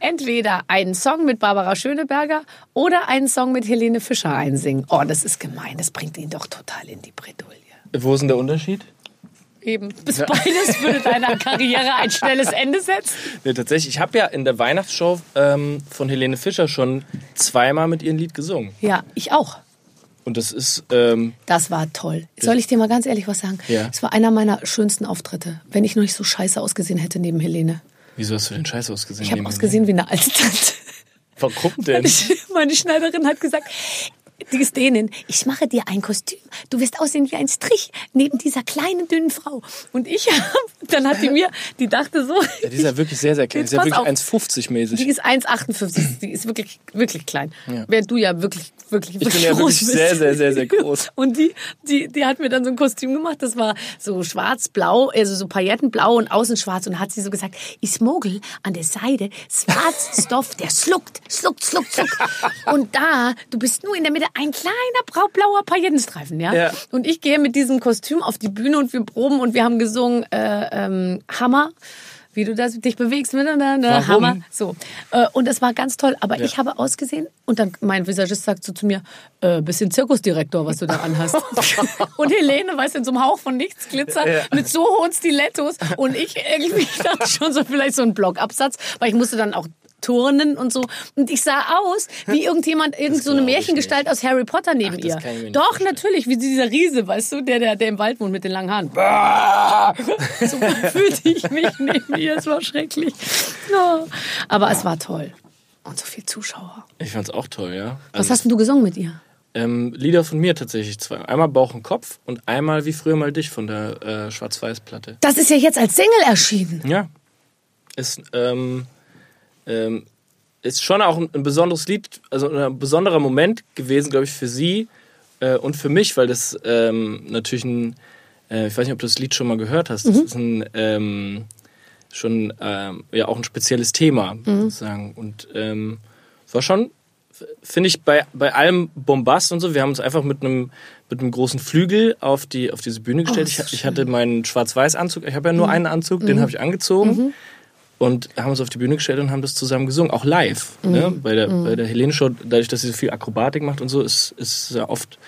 Entweder einen Song mit Barbara Schöneberger oder einen Song mit Helene Fischer einsingen. Oh, das ist gemein. Das bringt ihn doch total in die Bredouille. Wo ist denn der Unterschied? Eben. Bis beides würde deiner Karriere ein schnelles Ende setzen. Nee, tatsächlich, ich habe ja in der Weihnachtsshow ähm, von Helene Fischer schon zweimal mit ihrem Lied gesungen. Ja, ich auch. Und das ist, ähm, Das war toll. Soll ich dir mal ganz ehrlich was sagen? Ja. Es war einer meiner schönsten Auftritte, wenn ich noch nicht so scheiße ausgesehen hätte neben Helene. wieso hast du denn scheiße ausgesehen? Ich habe ausgesehen wie eine alte Tante. Warum denn? Meine Schneiderin hat gesagt, die ist Dänin, ich mache dir ein Kostüm. Du wirst aussehen wie ein Strich neben dieser kleinen, dünnen Frau. Und ich, dann hat die mir, die dachte so. Ja, die ist ja wirklich sehr, sehr klein. Die ist ja wirklich auf. 1,50 mäßig. Die ist 1,58. Die ist wirklich, wirklich klein. Ja. Während du ja wirklich, wirklich, Ich wirklich bin ja wirklich sehr, sehr, sehr, sehr groß. Und die, die, die hat mir dann so ein Kostüm gemacht. Das war so schwarz-blau, also so paillettenblau und außen schwarz. Und hat sie so gesagt, ich mogel an der Seite schwarz Stoff, der schluckt, schluckt, schluckt, schluckt. Und da, du bist nur in der Mitte ein kleiner blauer Paillettenstreifen, ja? Ja. Und ich gehe mit diesem Kostüm auf die Bühne und wir proben und wir haben gesungen äh, ähm, Hammer. Wie du das, dich bewegst miteinander, Warum? Hammer. So. Äh, und das war ganz toll. Aber ich habe ausgesehen und dann mein Visagist sagt so zu mir, äh, bisschen Zirkusdirektor, was du da anhast. und Helene, weißt du, in so einem Hauch von nichts Glitzer, mit so hohen Stilettos. Und ich irgendwie dachte schon so vielleicht so ein Blockabsatz, weil ich musste dann auch turnen und so. Und ich sah aus wie irgendjemand, irgend so eine Märchengestalt aus Harry Potter neben Ach, ihr. Doch, vorstellen. natürlich, wie dieser Riese, weißt du, der, der, der im Wald wohnt mit den langen Haaren. so fühlte ich mich neben ihr. Es war schrecklich. Ja. Aber es war toll. Und so viel Zuschauer. Ich fand's auch toll, ja. Was Also, hast denn du gesungen mit ihr? ähm, Lieder von mir tatsächlich zwei. Einmal Bauch und Kopf und einmal wie früher mal dich von der äh, Schwarz-Weiß-Platte. Das ist ja jetzt als Single erschienen. Ja. Ist, ähm, ähm, ist schon auch ein, ein besonderes Lied, also ein besonderer Moment gewesen, glaube ich, für sie äh, und für mich, weil das ähm, natürlich ein, äh, ich weiß nicht, ob du das Lied schon mal gehört hast, das ist ein, ähm, schon ähm, ja auch ein spezielles Thema, sozusagen. Und ähm, es war schon, finde ich, bei, bei allem Bombast und so, wir haben uns einfach mit einem mit einem großen Flügel auf die auf diese Bühne gestellt. ist das ich, ich hatte meinen Schwarz-Weiß-Anzug, ich habe ja nur einen Anzug, den habe ich angezogen und haben uns auf die Bühne gestellt und haben das zusammen gesungen, auch live. Ne? Bei der, bei der Helene Show, dadurch, dass sie so viel Akrobatik macht und so, ist, ist ja oft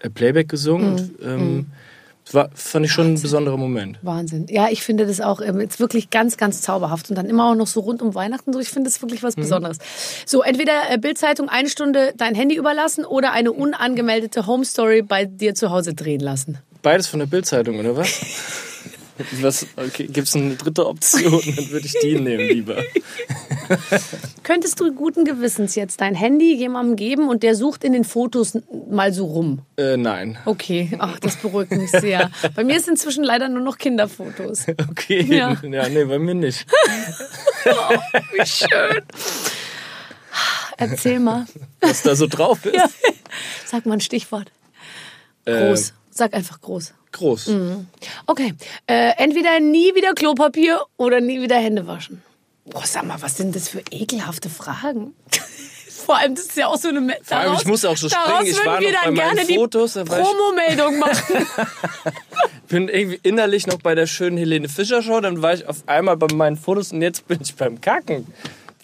äh, Playback gesungen. Und, ähm, war, fand ich schon ein besonderer Moment. Wahnsinn. Ja, ich finde das auch ähm, jetzt wirklich ganz, ganz zauberhaft. Und dann immer auch noch so rund um Weihnachten so. Ich finde das wirklich was Besonderes. So, entweder äh, Bildzeitung eine Stunde dein Handy überlassen oder eine unangemeldete Home Story bei dir zu Hause drehen lassen. Beides von der Bildzeitung, oder was? was okay, Gibt es eine dritte Option? Dann würde ich die nehmen lieber. Könntest du guten Gewissens jetzt dein Handy jemandem geben und der sucht in den Fotos mal so rum? Äh, nein. Okay, ach, das beruhigt mich sehr. Bei mir ist inzwischen leider nur noch Kinderfotos. Okay. Ja. Ja. nee, bei mir nicht. Wie schön. Erzähl mal. Was da so drauf ist. Ja. Sag mal ein Stichwort. Groß. Äh, Sag einfach groß. Groß. Okay. Äh, entweder nie wieder Klopapier oder nie wieder Hände waschen. Boah, sag mal, was sind das für ekelhafte Fragen? Vor allem, das ist ja auch so eine... Me- allem, ich muss auch so daraus springen. Ich war wir noch dann bei gerne Fotos, die Promomeldung machen. bin irgendwie innerlich noch bei der schönen Helene Fischer Show, dann war ich auf einmal bei meinen Fotos und jetzt bin ich beim Kacken.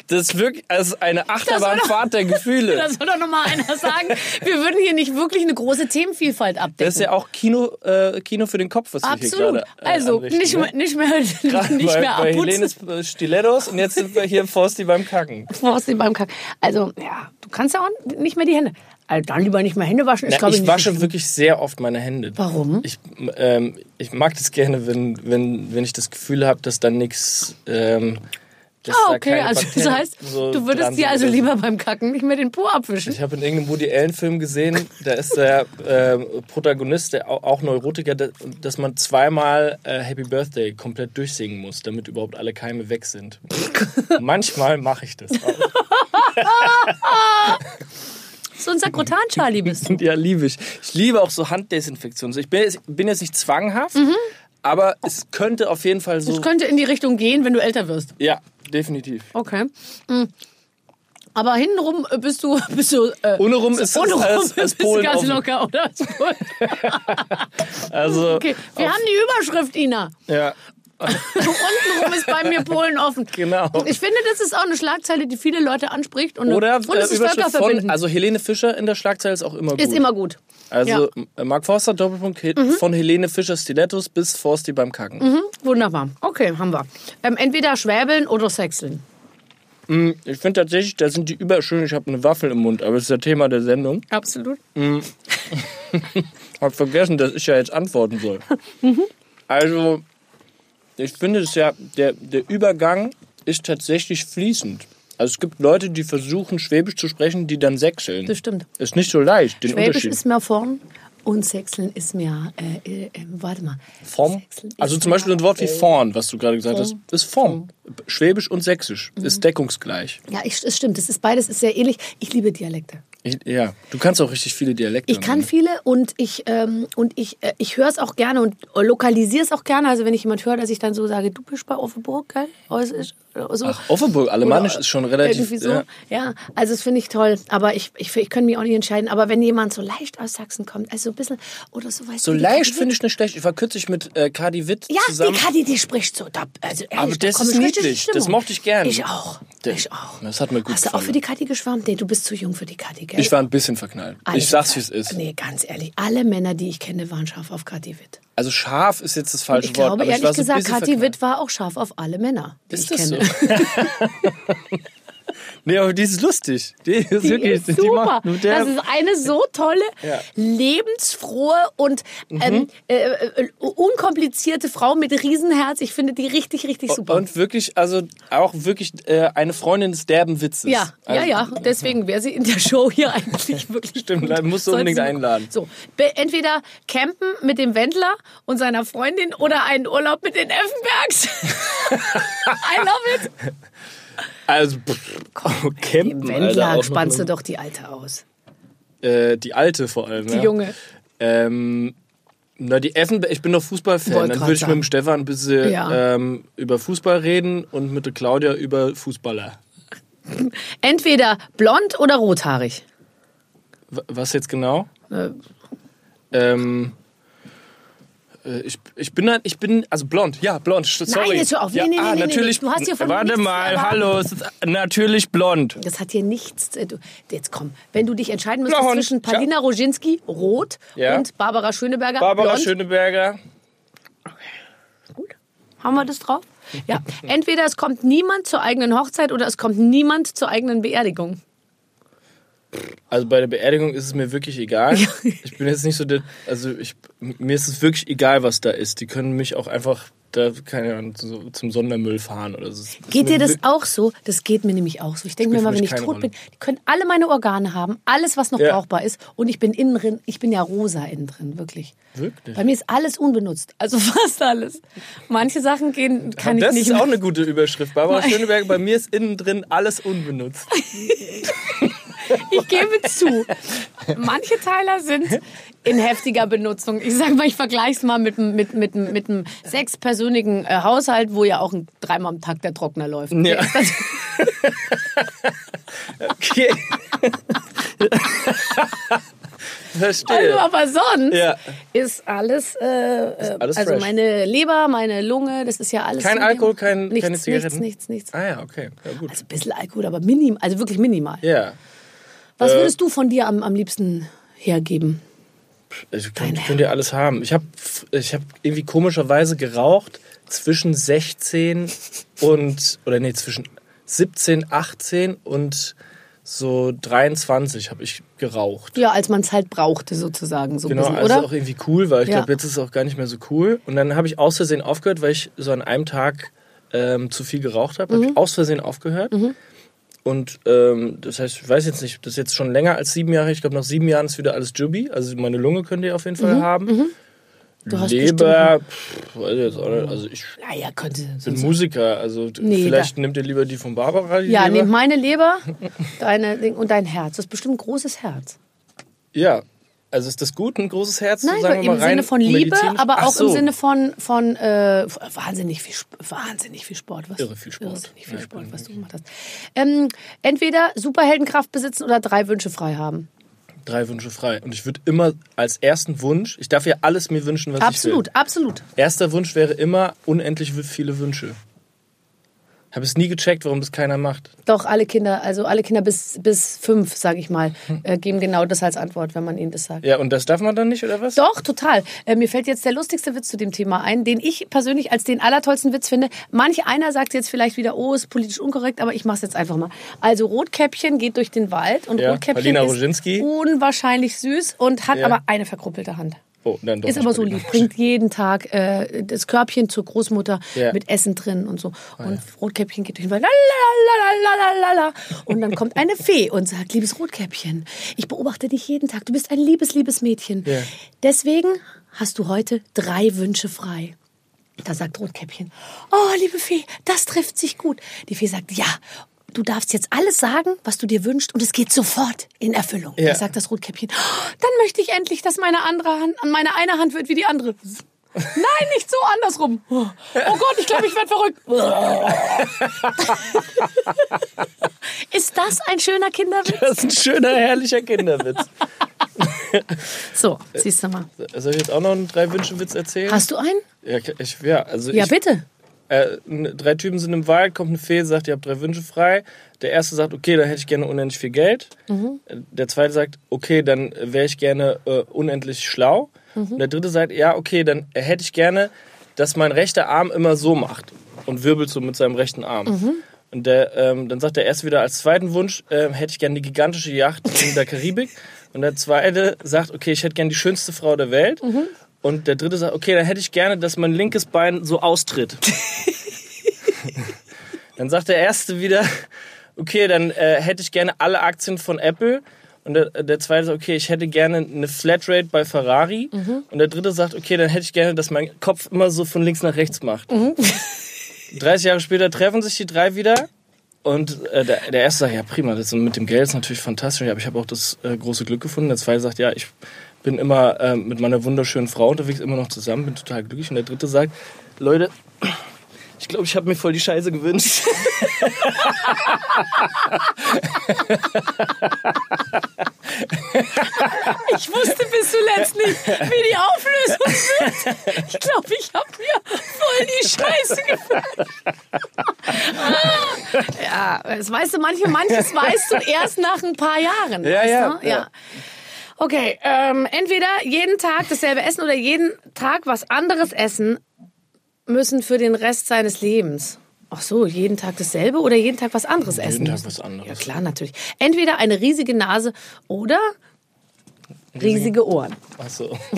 Das ist wirklich das ist eine Achterbahnfahrt der Gefühle. da soll doch noch mal einer sagen, wir würden hier nicht wirklich eine große Themenvielfalt abdecken. Das ist ja auch Kino, äh, Kino für den Kopf, was wir hier Absolut. gerade äh, also anrichten, nicht, ne? mehr, nicht mehr, nicht bei, mehr bei abputzen. Helenes äh, Stilettos und jetzt sind wir hier Forsti beim Kacken. Faust beim Kack. Also, ja, du kannst ja auch nicht mehr die Hände. Also dann lieber nicht mehr Hände waschen. Na, ich, ich wasche wirklich sehr oft meine Hände. Warum? Ich, ähm, ich mag das gerne, wenn, wenn, wenn ich das Gefühl habe, dass da nichts. Ähm, Ah, da okay, keine also das Bakterien heißt, so du würdest dir also lieber beim Kacken nicht mehr den Po abwischen. Ich habe in irgendeinem Woody Allen-Film gesehen, da ist der äh, Protagonist, der au- auch Neurotiker, da- dass man zweimal äh, Happy Birthday komplett durchsingen muss, damit überhaupt alle Keime weg sind. Manchmal mache ich das auch. So ein Sakrotan-Charlie bist du. Ja, liebe ich. Ich liebe auch so Handdesinfektion. Ich bin jetzt, bin jetzt nicht zwanghaft, aber es könnte auf jeden Fall so. Es könnte in die Richtung gehen, wenn du älter wirst. Ja, definitiv. Okay. Mhm. Aber hintenrum äh, bist du, bist du äh, Ohnerum ist ohne es rum als, als bist du Polen ganz offen. locker, oder? Also, Okay, wir haben die Überschrift, Ina. ja. Untenrum ist bei mir Polen offen. Genau. Ich finde, das ist auch eine Schlagzeile, die viele Leute anspricht. Und, Oder und äh, es ist von, also Helene Fischer in der Schlagzeile ist auch immer gut. ist immer gut. Also äh, Mark Forster, Doppelpunkt, He- von Helene Fischer Stilettos bis Forsti beim Kacken. Mhm, wunderbar. Okay, haben wir. Ähm, entweder schwäbeln oder sechseln. Ich finde tatsächlich, da sind die überschön. Ich habe eine Waffel im Mund, aber das ist das Thema der Sendung. Absolut. Hab vergessen, dass ich ja jetzt antworten soll. Also, ich finde es ja, der, der Übergang ist tatsächlich fließend. Also es gibt Leute, die versuchen, Schwäbisch zu sprechen, die dann sechseln. Das stimmt. Ist nicht so leicht, den Schwäbisch Unterschied. ist mehr vorn und sechseln ist mehr, äh, äh, äh, warte mal. Form? Also zum Beispiel ein Wort wie mehr, vorn, was du gerade gesagt hast, Form. ist Form. Schwäbisch und Sächsisch Mhm. ist deckungsgleich. Ja, ich, es stimmt. Das ist beides ist sehr ähnlich. Ich liebe Dialekte. Ich, ja, du kannst auch richtig viele Dialekte. Ich kann ne? viele und ich ähm, und ich äh, ich höre es auch gerne und lokalisiere es auch gerne. Also wenn ich jemand höre, dass ich dann so sage, du bist bei Offenburg, gell? So. Ach, Offenburg, Alemannisch Oder ist schon relativ. So. ja. Ja, also das finde ich toll. Aber ich, ich, ich kann mich auch nicht entscheiden. Aber wenn jemand so leicht aus Sachsen kommt, also so ein bisschen oder so weißt So du, leicht finde ich nicht schlecht. Ich war kürzlich mit äh, Kadi Witt Ja, zusammen. die Kadi, die spricht so. Da, also ehrlich, Aber da das komm ist niedlich. Das mochte ich gern. Ich auch. Ich auch. das hat mir gut Hast du auch gefallen. für die Kadi geschwärmt? Nee, du bist zu jung für die Kadi, gell? ich war ein bisschen verknallt. Alle ich sag's, wie es ist. Nee, ganz ehrlich. Alle Männer, die ich kenne, waren scharf auf Kati Witt. Also scharf ist jetzt das falsche ich Wort. glaube, aber ich ehrlich war so ein gesagt, bisschen Kathi. Witt war auch scharf auf alle Männer, die Ist ich das kenne. so? Nee, aber die ist lustig. Die ist Die wirklich. ist die super. macht mit der, Das ist eine so tolle, Ja. lebensfrohe und Mhm. ähm, äh, äh, unkomplizierte Frau mit Riesenherz. Ich finde die richtig, richtig super. Und wirklich, also auch wirklich äh, eine Freundin des derben Witzes. ja, also, ja, ja. Deswegen wäre sie in der Show hier eigentlich wirklich. Stimmt, gut. musst du unbedingt einladen. So, entweder campen mit dem Wendler und seiner Freundin oder einen Urlaub mit den Effenbergs. I love it. Also, pff, campen, Im Alter, Wendler spannst du doch die Alte aus. Äh, die alte vor allem. Die ja. Junge. Ähm, na, die Effenberg, ich bin doch Fußballfan. Dann würde ich mit dem. Stefan ein bisschen Ja. ähm, über Fußball reden und mit der Claudia über Fußballer. Entweder blond oder rothaarig. W was jetzt genau? Äh. Ähm, äh, ich, ich bin halt- ich bin also blond, ja blond. Sorry. jetzt hör auf. Nee, ja, nee, nee, ah, nee, nee. natürlich. Du hast hier von Warte mal, erwarten. hallo, es ist natürlich blond. Das hat hier nichts. äh, du- Jetzt komm, wenn du dich entscheiden müsstest Blond. zwischen Palina Roginski, rot, Ja. und Barbara Schöneberger, Barbara blond. Schöneberger. Gut. Haben wir das drauf? Ja. Entweder es kommt niemand zur eigenen Hochzeit oder es kommt niemand zur eigenen Beerdigung. Also bei der Beerdigung ist es mir wirklich egal. Ich bin jetzt nicht so der, also ich, mir ist es wirklich egal, was da ist. Die können mich auch einfach da, keine Ahnung, so, zum Sondermüll fahren oder so. Das Geht dir das auch so? Das geht mir nämlich auch so. Ich denke mir mal, wenn ich tot Rolle. bin, die können alle meine Organe haben, alles, was noch Ja. brauchbar ist. Und ich bin innen drin, ich bin ja rosa innen drin, wirklich. Wirklich? Bei mir ist alles unbenutzt. Also fast alles. Manche Sachen gehen, kann das ich nicht ist auch eine gute Überschrift. Barbara Schöneberger, bei mir ist innen drin alles unbenutzt. Ich gebe zu, manche Teiler sind in heftiger Benutzung. Ich sage mal, ich vergleiche es mal mit, einem- mit, mit, mit einem sechspersönlichen äh, Haushalt, wo ja auch ein, dreimal am Tag der Trockner läuft. Ja. Okay. Verstehe. Also, aber sonst Ja. ist alles, äh, äh, alles also fresh. meine Leber, meine Lunge, das ist ja alles. Kein Alkohol, kein, nichts, keine Zigaretten? Nichts, nichts, nichts. Ah ja, okay. Ja, gut. Also ein bisschen Alkohol, aber minim, also wirklich minimal. ja. Was Äh, würdest du von dir am, am liebsten hergeben? Ich ich könnte ja alles haben. Ich habe ich hab irgendwie komischerweise geraucht zwischen 16 und, oder nee, zwischen 17, 18 und so 23 habe ich geraucht. Ja, als man es halt brauchte, sozusagen, so Genau, bisschen, also oder? auch irgendwie cool, weil ich Ja. glaube, jetzt ist es auch gar nicht mehr so cool. Und dann habe ich aus Versehen aufgehört, weil ich so an einem Tag ähm, zu viel geraucht habe. Mhm. Habe ich aus Versehen aufgehört. Und ähm, das heißt, ich weiß jetzt nicht, das ist jetzt schon länger als sieben Jahre. Ich glaube, nach sieben Jahren ist wieder alles Jubi. Also meine Lunge könnt ihr auf jeden Mhm. Fall haben. Du hast Leber, pff, weiß ich jetzt auch nicht. Also ich Naja, könnte. bin Musiker, also Nee, vielleicht nehmt ihr lieber die von Barbara. Die Ja, Leber. nimm meine Leber deine, und dein Herz. Das ist bestimmt ein großes Herz. Ja, also ist das gut, ein großes Herz? Nein, sagen aber wir im Sinne von Liebe, aber auch im so. Sinne von, von äh, wahnsinnig, viel, wahnsinnig viel Sport. Was, Irre viel Sport. Irrsinnig viel Sport, was du gemacht hast. Ähm, entweder Superheldenkraft besitzen oder drei Wünsche frei haben. drei Wünsche frei. Und ich würde immer als ersten Wunsch, ich darf ja alles mir wünschen, was Absolut, ich will. absolut. Erster Wunsch wäre immer unendlich viele Wünsche. Habe es nie gecheckt, warum das keiner macht. Doch, alle Kinder, also alle Kinder bis, bis fünf, sage ich mal, äh, geben genau das als Antwort, wenn man ihnen das sagt. Ja, und das darf man dann nicht, oder was? Doch, total. Äh, mir fällt jetzt der lustigste Witz zu dem Thema ein, den ich persönlich als den allertollsten Witz finde. Manch einer sagt jetzt vielleicht wieder, oh, ist politisch unkorrekt, aber ich mache es jetzt einfach mal. Also Rotkäppchen geht durch den Wald und Ja, Rotkäppchen ist unwahrscheinlich süß und hat Ja. aber eine verkruppelte Hand. Oh, dann doch Ist aber so lieb, bringt jeden Tag äh, das Körbchen zur Großmutter Ja. mit Essen drin und so. Und Rotkäppchen geht durch den Wald, lalalala, und dann kommt eine Fee und sagt, liebes Rotkäppchen, ich beobachte dich jeden Tag, du bist ein liebes, liebes Mädchen. Ja. Deswegen hast du heute drei Wünsche frei. Da sagt Rotkäppchen, oh, liebe Fee, das trifft sich gut. Die Fee sagt, ja, du darfst jetzt alles sagen, was du dir wünschst und es geht sofort in Erfüllung. Ja. Da sagt das Rotkäppchen, oh, dann möchte ich endlich, dass meine andere Hand, meine eine Hand wird wie die andere. Nein, nicht so andersrum. Oh Gott, ich glaube, ich werde verrückt. Ist das ein schöner Kinderwitz? Das ist ein schöner, herrlicher Kinderwitz. So, siehst du mal. Soll ich jetzt auch noch einen Drei-Wünsche-Witz erzählen? Hast du einen? Ja, ich, ja, also Ja, ich, bitte. Äh, drei Typen sind im Wald, kommt eine Fee, sagt, ihr habt drei Wünsche frei. Der erste sagt, okay, dann hätte ich gerne unendlich viel Geld. Mhm. Äh, Der zweite sagt, okay, dann wäre ich gerne äh, unendlich schlau. Mhm. Und der dritte sagt, ja, okay, dann hätte ich gerne, dass mein rechter Arm immer so macht und wirbelt so mit seinem rechten Arm. Mhm. Und der, ähm, dann sagt der erste wieder als zweiten Wunsch, ähm, hätte ich gerne die gigantische Yacht in der Karibik. Und der zweite sagt, okay, ich hätte gerne die schönste Frau der Welt. Mhm. Und der dritte sagt, okay, dann hätte ich gerne, dass mein linkes Bein so austritt. dann sagt der erste wieder, okay, dann äh, hätte ich gerne alle Aktien von Apple. Und der, der zweite sagt, okay, ich hätte gerne eine Flatrate bei Ferrari. Und der dritte sagt, okay, dann hätte ich gerne, dass mein Kopf immer so von links nach rechts macht. 30 Jahre später treffen sich die drei wieder. Und äh, der, der erste sagt, ja prima, das mit dem Geld ist natürlich fantastisch, aber ich habe auch das äh, große Glück gefunden. Der zweite sagt, ja, ich bin immer äh, mit meiner wunderschönen Frau unterwegs, immer noch zusammen, bin total glücklich. Und der dritte sagt, Leute, ich glaube, ich habe mir voll die Scheiße gewünscht. Ich wusste bis zuletzt nicht, wie die Auflösung wird. Ich glaube, ich habe mir voll die Scheiße gefühlt. ja, das weißt du, manche, manches weißt du erst nach ein paar Jahren. Ja, weißt ja, ja. ja. Okay, ähm, entweder jeden Tag dasselbe essen oder jeden Tag was anderes essen müssen für den Rest seines Lebens. Ach so, jeden Tag dasselbe oder jeden Tag was anderes essen? Tag müssen? was anderes. Ja klar, natürlich. Entweder eine riesige Nase oder riesige Ohren. Achso.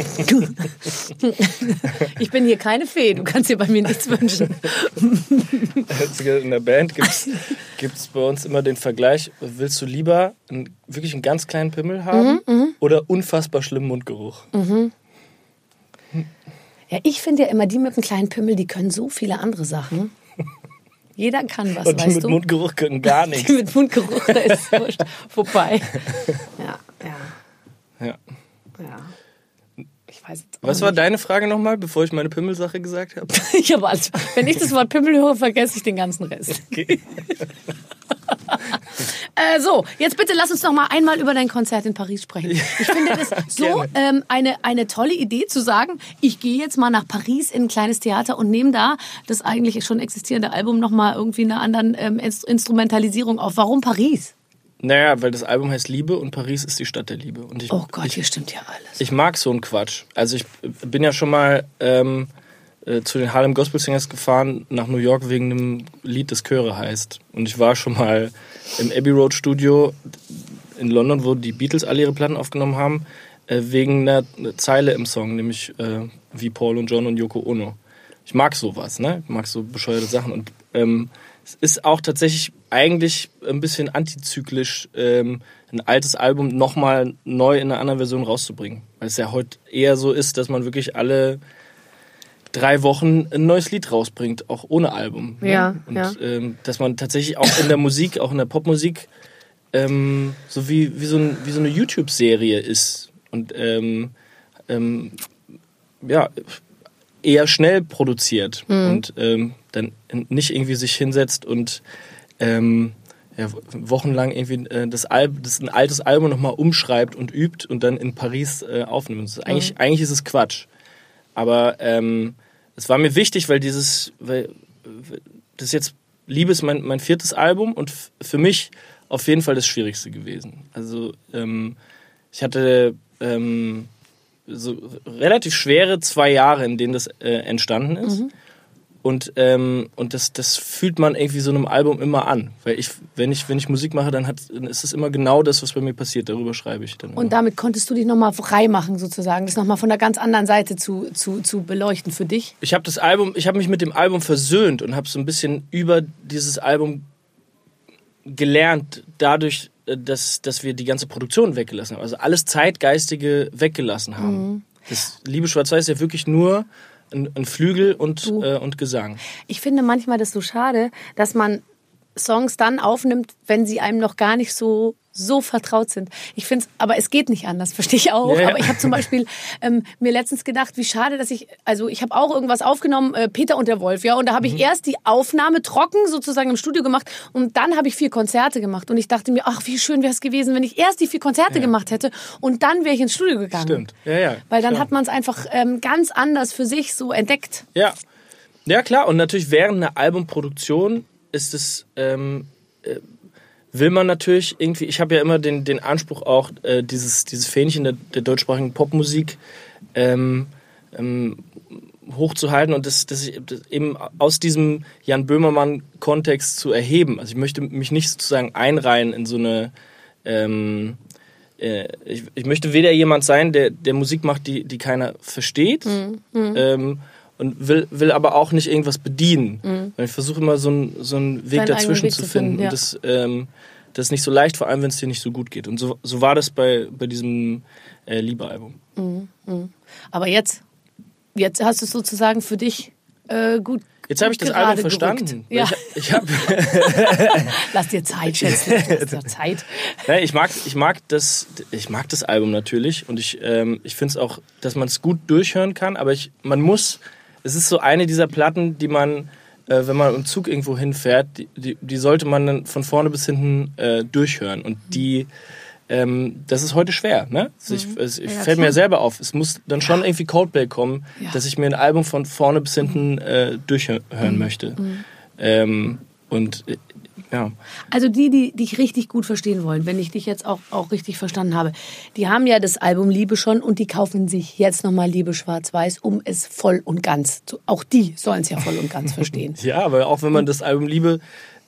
Ich bin hier keine Fee, du kannst dir bei mir nichts wünschen. In der Band gibt es bei uns immer den Vergleich, willst du lieber einen, wirklich einen ganz kleinen Pimmel haben oder unfassbar schlimmen Mundgeruch? Ja, ich finde ja immer, die mit dem kleinen Pimmel, die können so viele andere Sachen. Jeder kann was, Und die weißt mit du? Mundgeruch können gar Die nichts. mit Mundgeruch, da ist es wurscht. Vorbei. Ja, ja, Ja. ja. Ich weiß jetzt Was war nicht. deine Frage nochmal, bevor ich meine Pimmelsache gesagt habe? Ich habe alles. Wenn ich das Wort Pimmel höre, vergesse ich den ganzen Rest. Okay. Äh, so, jetzt bitte lass uns noch mal einmal über dein Konzert in Paris sprechen. Ich finde das so ähm, eine, eine tolle Idee zu sagen, ich gehe jetzt mal nach Paris in ein kleines Theater und nehme da das eigentlich schon existierende Album noch mal irgendwie in einer anderen ähm, Inst- Instrumentalisierung auf. Warum Paris? Naja, weil das Album heißt Liebe und Paris ist die Stadt der Liebe. Und ich, Oh Gott, ich, hier stimmt ja alles. ich mag so einen Quatsch. Also ich bin ja schon mal ähm, äh, zu den Harlem Gospel Singers gefahren nach New York wegen einem Lied, das Chöre heißt. Und ich war schon mal im Abbey Road Studio in London, wo die Beatles alle ihre Platten aufgenommen haben, äh, wegen einer Zeile im Song, nämlich äh, wie Paul und John und Yoko Ono. Ich mag sowas, ne? Ich mag so bescheuerte Sachen. Und ähm, es ist auch tatsächlich eigentlich ein bisschen antizyklisch, ähm, ein altes Album nochmal neu in einer anderen Version rauszubringen. Weil es ja heute eher so ist, dass man wirklich alle drei Wochen ein neues Lied rausbringt, auch ohne Album. ne? Ja, Und ja. Ähm, dass man tatsächlich auch in der Musik, auch in der Popmusik, ähm, so wie, wie, so ein, wie so eine YouTube-Serie ist. Und ähm, ähm, ja, eher schnell produziert Mhm. und ähm, dann nicht irgendwie sich hinsetzt und ähm, ja, wochenlang irgendwie äh, das, Al das ein altes Album nochmal umschreibt und übt und dann in Paris äh, aufnimmt. Ist eigentlich, Mhm. eigentlich ist es Quatsch. Aber ähm, es war mir wichtig, weil dieses, weil, das jetzt Liebe ist mein, mein viertes Album und für mich auf jeden Fall das Schwierigste gewesen. Also ähm, ich hatte ähm, so relativ schwere zwei Jahre, in denen das äh, entstanden ist. Und, ähm, und das, das fühlt man irgendwie so einem Album immer an. Weil ich, wenn ich, wenn ich Musik mache, dann, hat, dann ist es immer genau das, was bei mir passiert. Darüber schreibe ich dann. Und immer. damit konntest du dich nochmal frei machen, sozusagen, das nochmal von der ganz anderen Seite zu, zu, zu beleuchten für dich. ich habe das Album, ich habe mich mit dem Album versöhnt und habe so ein bisschen über dieses Album gelernt, dadurch, äh, dass, dass wir die ganze Produktion weggelassen haben. Also alles Zeitgeistige weggelassen haben. Das Liebe Schwarz-Weiß ist ja wirklich nur ein, ein Flügel und, äh, und Gesang. Ich finde manchmal das so schade, dass man Songs dann aufnimmt, wenn sie einem noch gar nicht so so vertraut sind. Ich finde es, aber es geht nicht anders, verstehe ich auch. Ja, ja. Aber ich habe zum Beispiel ähm, mir letztens gedacht, wie schade, dass ich, also ich habe auch irgendwas aufgenommen, äh, Peter und der Wolf, ja, und da habe Mhm. ich erst die Aufnahme trocken sozusagen im Studio gemacht und dann habe ich vier Konzerte gemacht und ich dachte mir, ach, wie schön wäre es gewesen, wenn ich erst die vier Konzerte gemacht hätte und dann wäre ich ins Studio gegangen. Stimmt. Ja, ja. Weil dann klar. hat man es einfach ähm, ganz anders für sich so entdeckt. Ja. Ja, klar. Und natürlich während einer Albumproduktion ist es, ähm, äh, will man natürlich irgendwie, ich habe ja immer den, den Anspruch auch, äh, dieses, dieses Fähnchen der, der deutschsprachigen Popmusik ähm, ähm, hochzuhalten und das, das, das eben aus diesem Jan Böhmermann-Kontext zu erheben. Also ich möchte mich nicht sozusagen einreihen in so eine ähm, äh, ich, ich möchte weder jemand sein, der, der Musik macht, die, die keiner versteht, ähm, und will, will aber auch nicht irgendwas bedienen. Weil ich versuche immer so, einen so einen Weg Seinen dazwischen Weg zu finden. finden, ja. Und das, ähm, das ist nicht so leicht, vor allem wenn es dir nicht so gut geht. Und so, so war das bei, bei diesem äh, Liebe-Album. Aber jetzt, jetzt hast du es sozusagen für dich äh, gut. Jetzt habe ich das Album verstanden. Ja, Ich, ich, hab, lass dir Zeit. Lass dir Zeit. Ne, ich mag, ich mag das, ich mag das Album natürlich und ich, ähm, ich finde es auch, dass man es gut durchhören kann. Aber ich, man muss, es ist so eine dieser Platten, die man, äh, wenn man im Zug irgendwo hinfährt, die, die, die sollte man dann von vorne bis hinten äh, durchhören und die ähm, das ist heute schwer, ne? Also ich, es ich Ja, fällt mir klar. selber auf. Es muss dann schon irgendwie Coldplay kommen, Ja. dass ich mir ein Album von vorne bis hinten äh, durchhören möchte. Ähm, und äh, ja. Also die, die dich richtig gut verstehen wollen, wenn ich dich jetzt auch, auch richtig verstanden habe, die haben ja das Album Liebe schon und die kaufen sich jetzt nochmal Liebe Schwarz-Weiß, um es voll und ganz zu. Auch die sollen es ja voll und ganz verstehen. Ja, aber auch wenn man das Album Liebe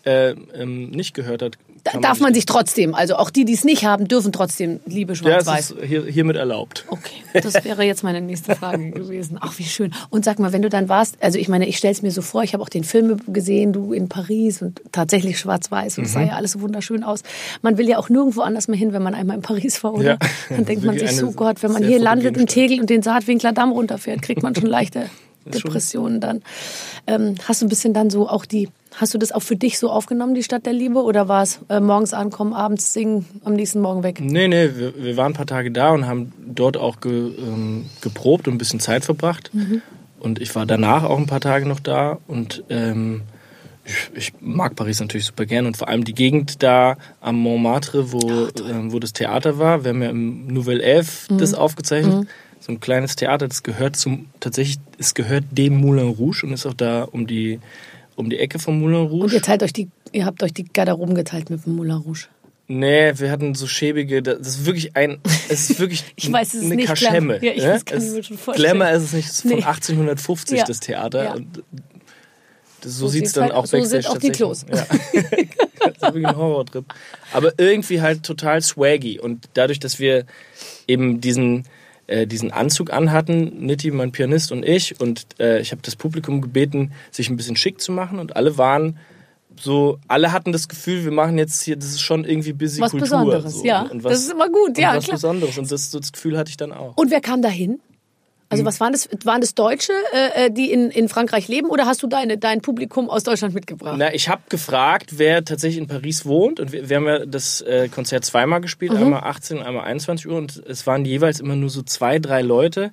äh, ähm, nicht gehört hat, Da darf man sich trotzdem, also auch die, die es nicht haben, dürfen trotzdem Liebe Ja, Schwarz-Weiß. ist hier, hiermit erlaubt. Okay, das wäre jetzt meine nächste Frage gewesen. Ach, wie schön. Und sag mal, wenn du dann warst, also ich meine, ich stelle es mir so vor, ich habe auch den Film gesehen, du in Paris und tatsächlich schwarz-weiß und es Mhm. sah ja alles so wunderschön aus. Man will ja auch nirgendwo anders mehr hin, wenn man einmal in Paris war, oder? Ja. Dann denkt man sich so, Gott, wenn man hier landet in Tegel und den Saatwinkler Damm runterfährt, kriegt man schon leichte Depressionen dann. Ähm, hast du ein bisschen dann so auch die, hast du das auch für dich so aufgenommen, die Stadt der Liebe? Oder war es äh, morgens ankommen, abends singen, am nächsten Morgen weg? Nee, nee, wir, wir waren ein paar Tage da und haben dort auch ge, ähm, geprobt und ein bisschen Zeit verbracht. Und ich war danach auch ein paar Tage noch da und ähm, ich, ich mag Paris natürlich super gern und vor allem die Gegend da am Montmartre, wo, ähm, wo das Theater war. Wir haben ja im Nouvelle Elf das aufgezeichnet. So ein kleines Theater, das gehört zum, tatsächlich, es gehört dem Moulin Rouge und ist auch da um die, um die Ecke vom Moulin Rouge. Und ihr teilt euch die, ihr habt euch die Garderoben geteilt mit dem Moulin Rouge. Nee, wir hatten so schäbige, das ist wirklich ein, es ist wirklich Ich weiß, es ist eine nicht Kaschemme. Glamour. Ja, ich- ne? kann Es- mir schon vorstellen. Glamour ist es nicht, es ist von Nee. 1850 Ja. das Theater. Ja. Das, so So sieht es dann halt- auch so Backstage sind auch die aus. Ja. das ist wirklich ein Horrortrip. Aber irgendwie halt total swaggy. Und dadurch, dass wir eben diesen, äh, diesen Anzug anhatten, Nitti, mein Pianist und ich, und äh, ich habe das Publikum gebeten, sich ein bisschen schick zu machen und alle waren so, alle hatten das Gefühl, wir machen jetzt hier, das ist schon irgendwie busy Was Kultur. Besonderes, so. ja. Und Das ist immer gut, und ja, was klar. Besonderes. Und das, so das Gefühl hatte ich dann auch. Und wer kam da hin? Also was waren das? Waren das Deutsche, äh, äh, die in, in Frankreich leben oder hast du deine, dein Publikum aus Deutschland mitgebracht? Na, ich habe gefragt, wer tatsächlich in Paris wohnt. Und wir, wir haben ja das äh, Konzert zweimal gespielt, Mhm. einmal 18 und einmal 21 Uhr. Und es waren jeweils immer nur so zwei, drei Leute.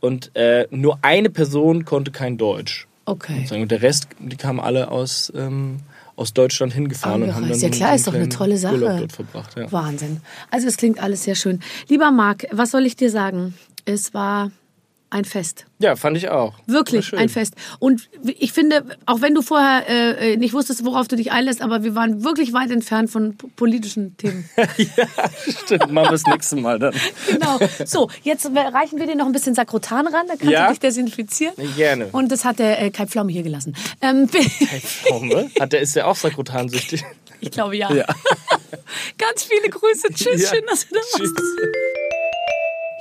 Und äh, nur eine Person konnte kein Deutsch. Okay. Und der Rest, die kamen alle aus, ähm, aus Deutschland hingefahren und haben dann. Ja klar, ist doch eine tolle Sache. Urlaub dort verbracht. Ja. Wahnsinn. Also es klingt alles sehr schön. Lieber Marc, was soll ich dir sagen? Es war ein Fest. ja, fand ich auch. Wirklich ein Fest. Und ich finde, auch wenn du vorher äh, nicht wusstest, worauf du dich einlässt, aber wir waren wirklich weit entfernt von politischen Themen. Stimmt, machen wir das nächste Mal dann. genau. So, jetzt reichen wir dir noch ein bisschen Sakrotan ran, da kannst Ja. du dich desinfizieren. Gerne. Und das hat der äh, Kai Pflaume hier gelassen. Ähm, Pflaume? Hat der ist ja auch sakrotansüchtig. ich glaube ja. Ganz viele Grüße. Tschüss, Ja. schön, dass du da warst. Tschüss.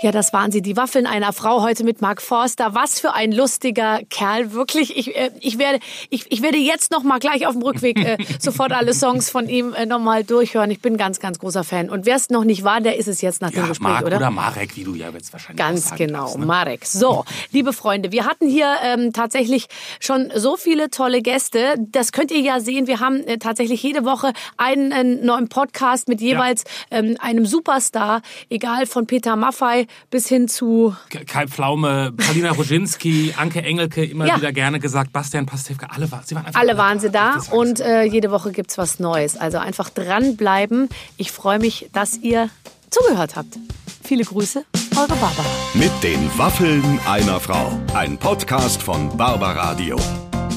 Ja, das waren sie, die Waffeln einer Frau heute mit Mark Forster. Was für ein lustiger Kerl, wirklich. Ich, äh, ich, werde, ich, ich werde jetzt noch mal gleich auf dem Rückweg äh, sofort alle Songs von ihm äh, noch mal durchhören. Ich bin ganz, ganz großer Fan. Und wer es noch nicht war, der ist es jetzt nach dem Ja, Gespräch, Marc oder? oder Marek, wie du ja jetzt wahrscheinlich Ganz sagen genau, darfst, ne? Marek. So, liebe Freunde, wir hatten hier ähm, tatsächlich schon so viele tolle Gäste. Das könnt ihr ja sehen. Wir haben äh, tatsächlich jede Woche einen äh, neuen Podcast mit jeweils ähm, einem Superstar, egal von Peter Bis hin zu Kai Pflaume, Paulina Roginski, Anke Engelke, immer Ja. wieder gerne gesagt, Bastian Pastewka, alle, waren- sie waren einfach alle waren sie da Das war und äh, jede Woche gibt's was Neues. Also einfach dranbleiben. Ich freue mich, dass ihr zugehört habt. Viele Grüße, eure Barbara. Mit den Waffeln einer Frau. Ein Podcast von Barbaradio.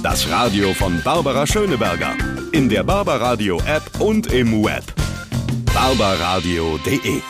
Das Radio von Barbara Schöneberger. In der Barbaradio App und im Web. barbaradio.de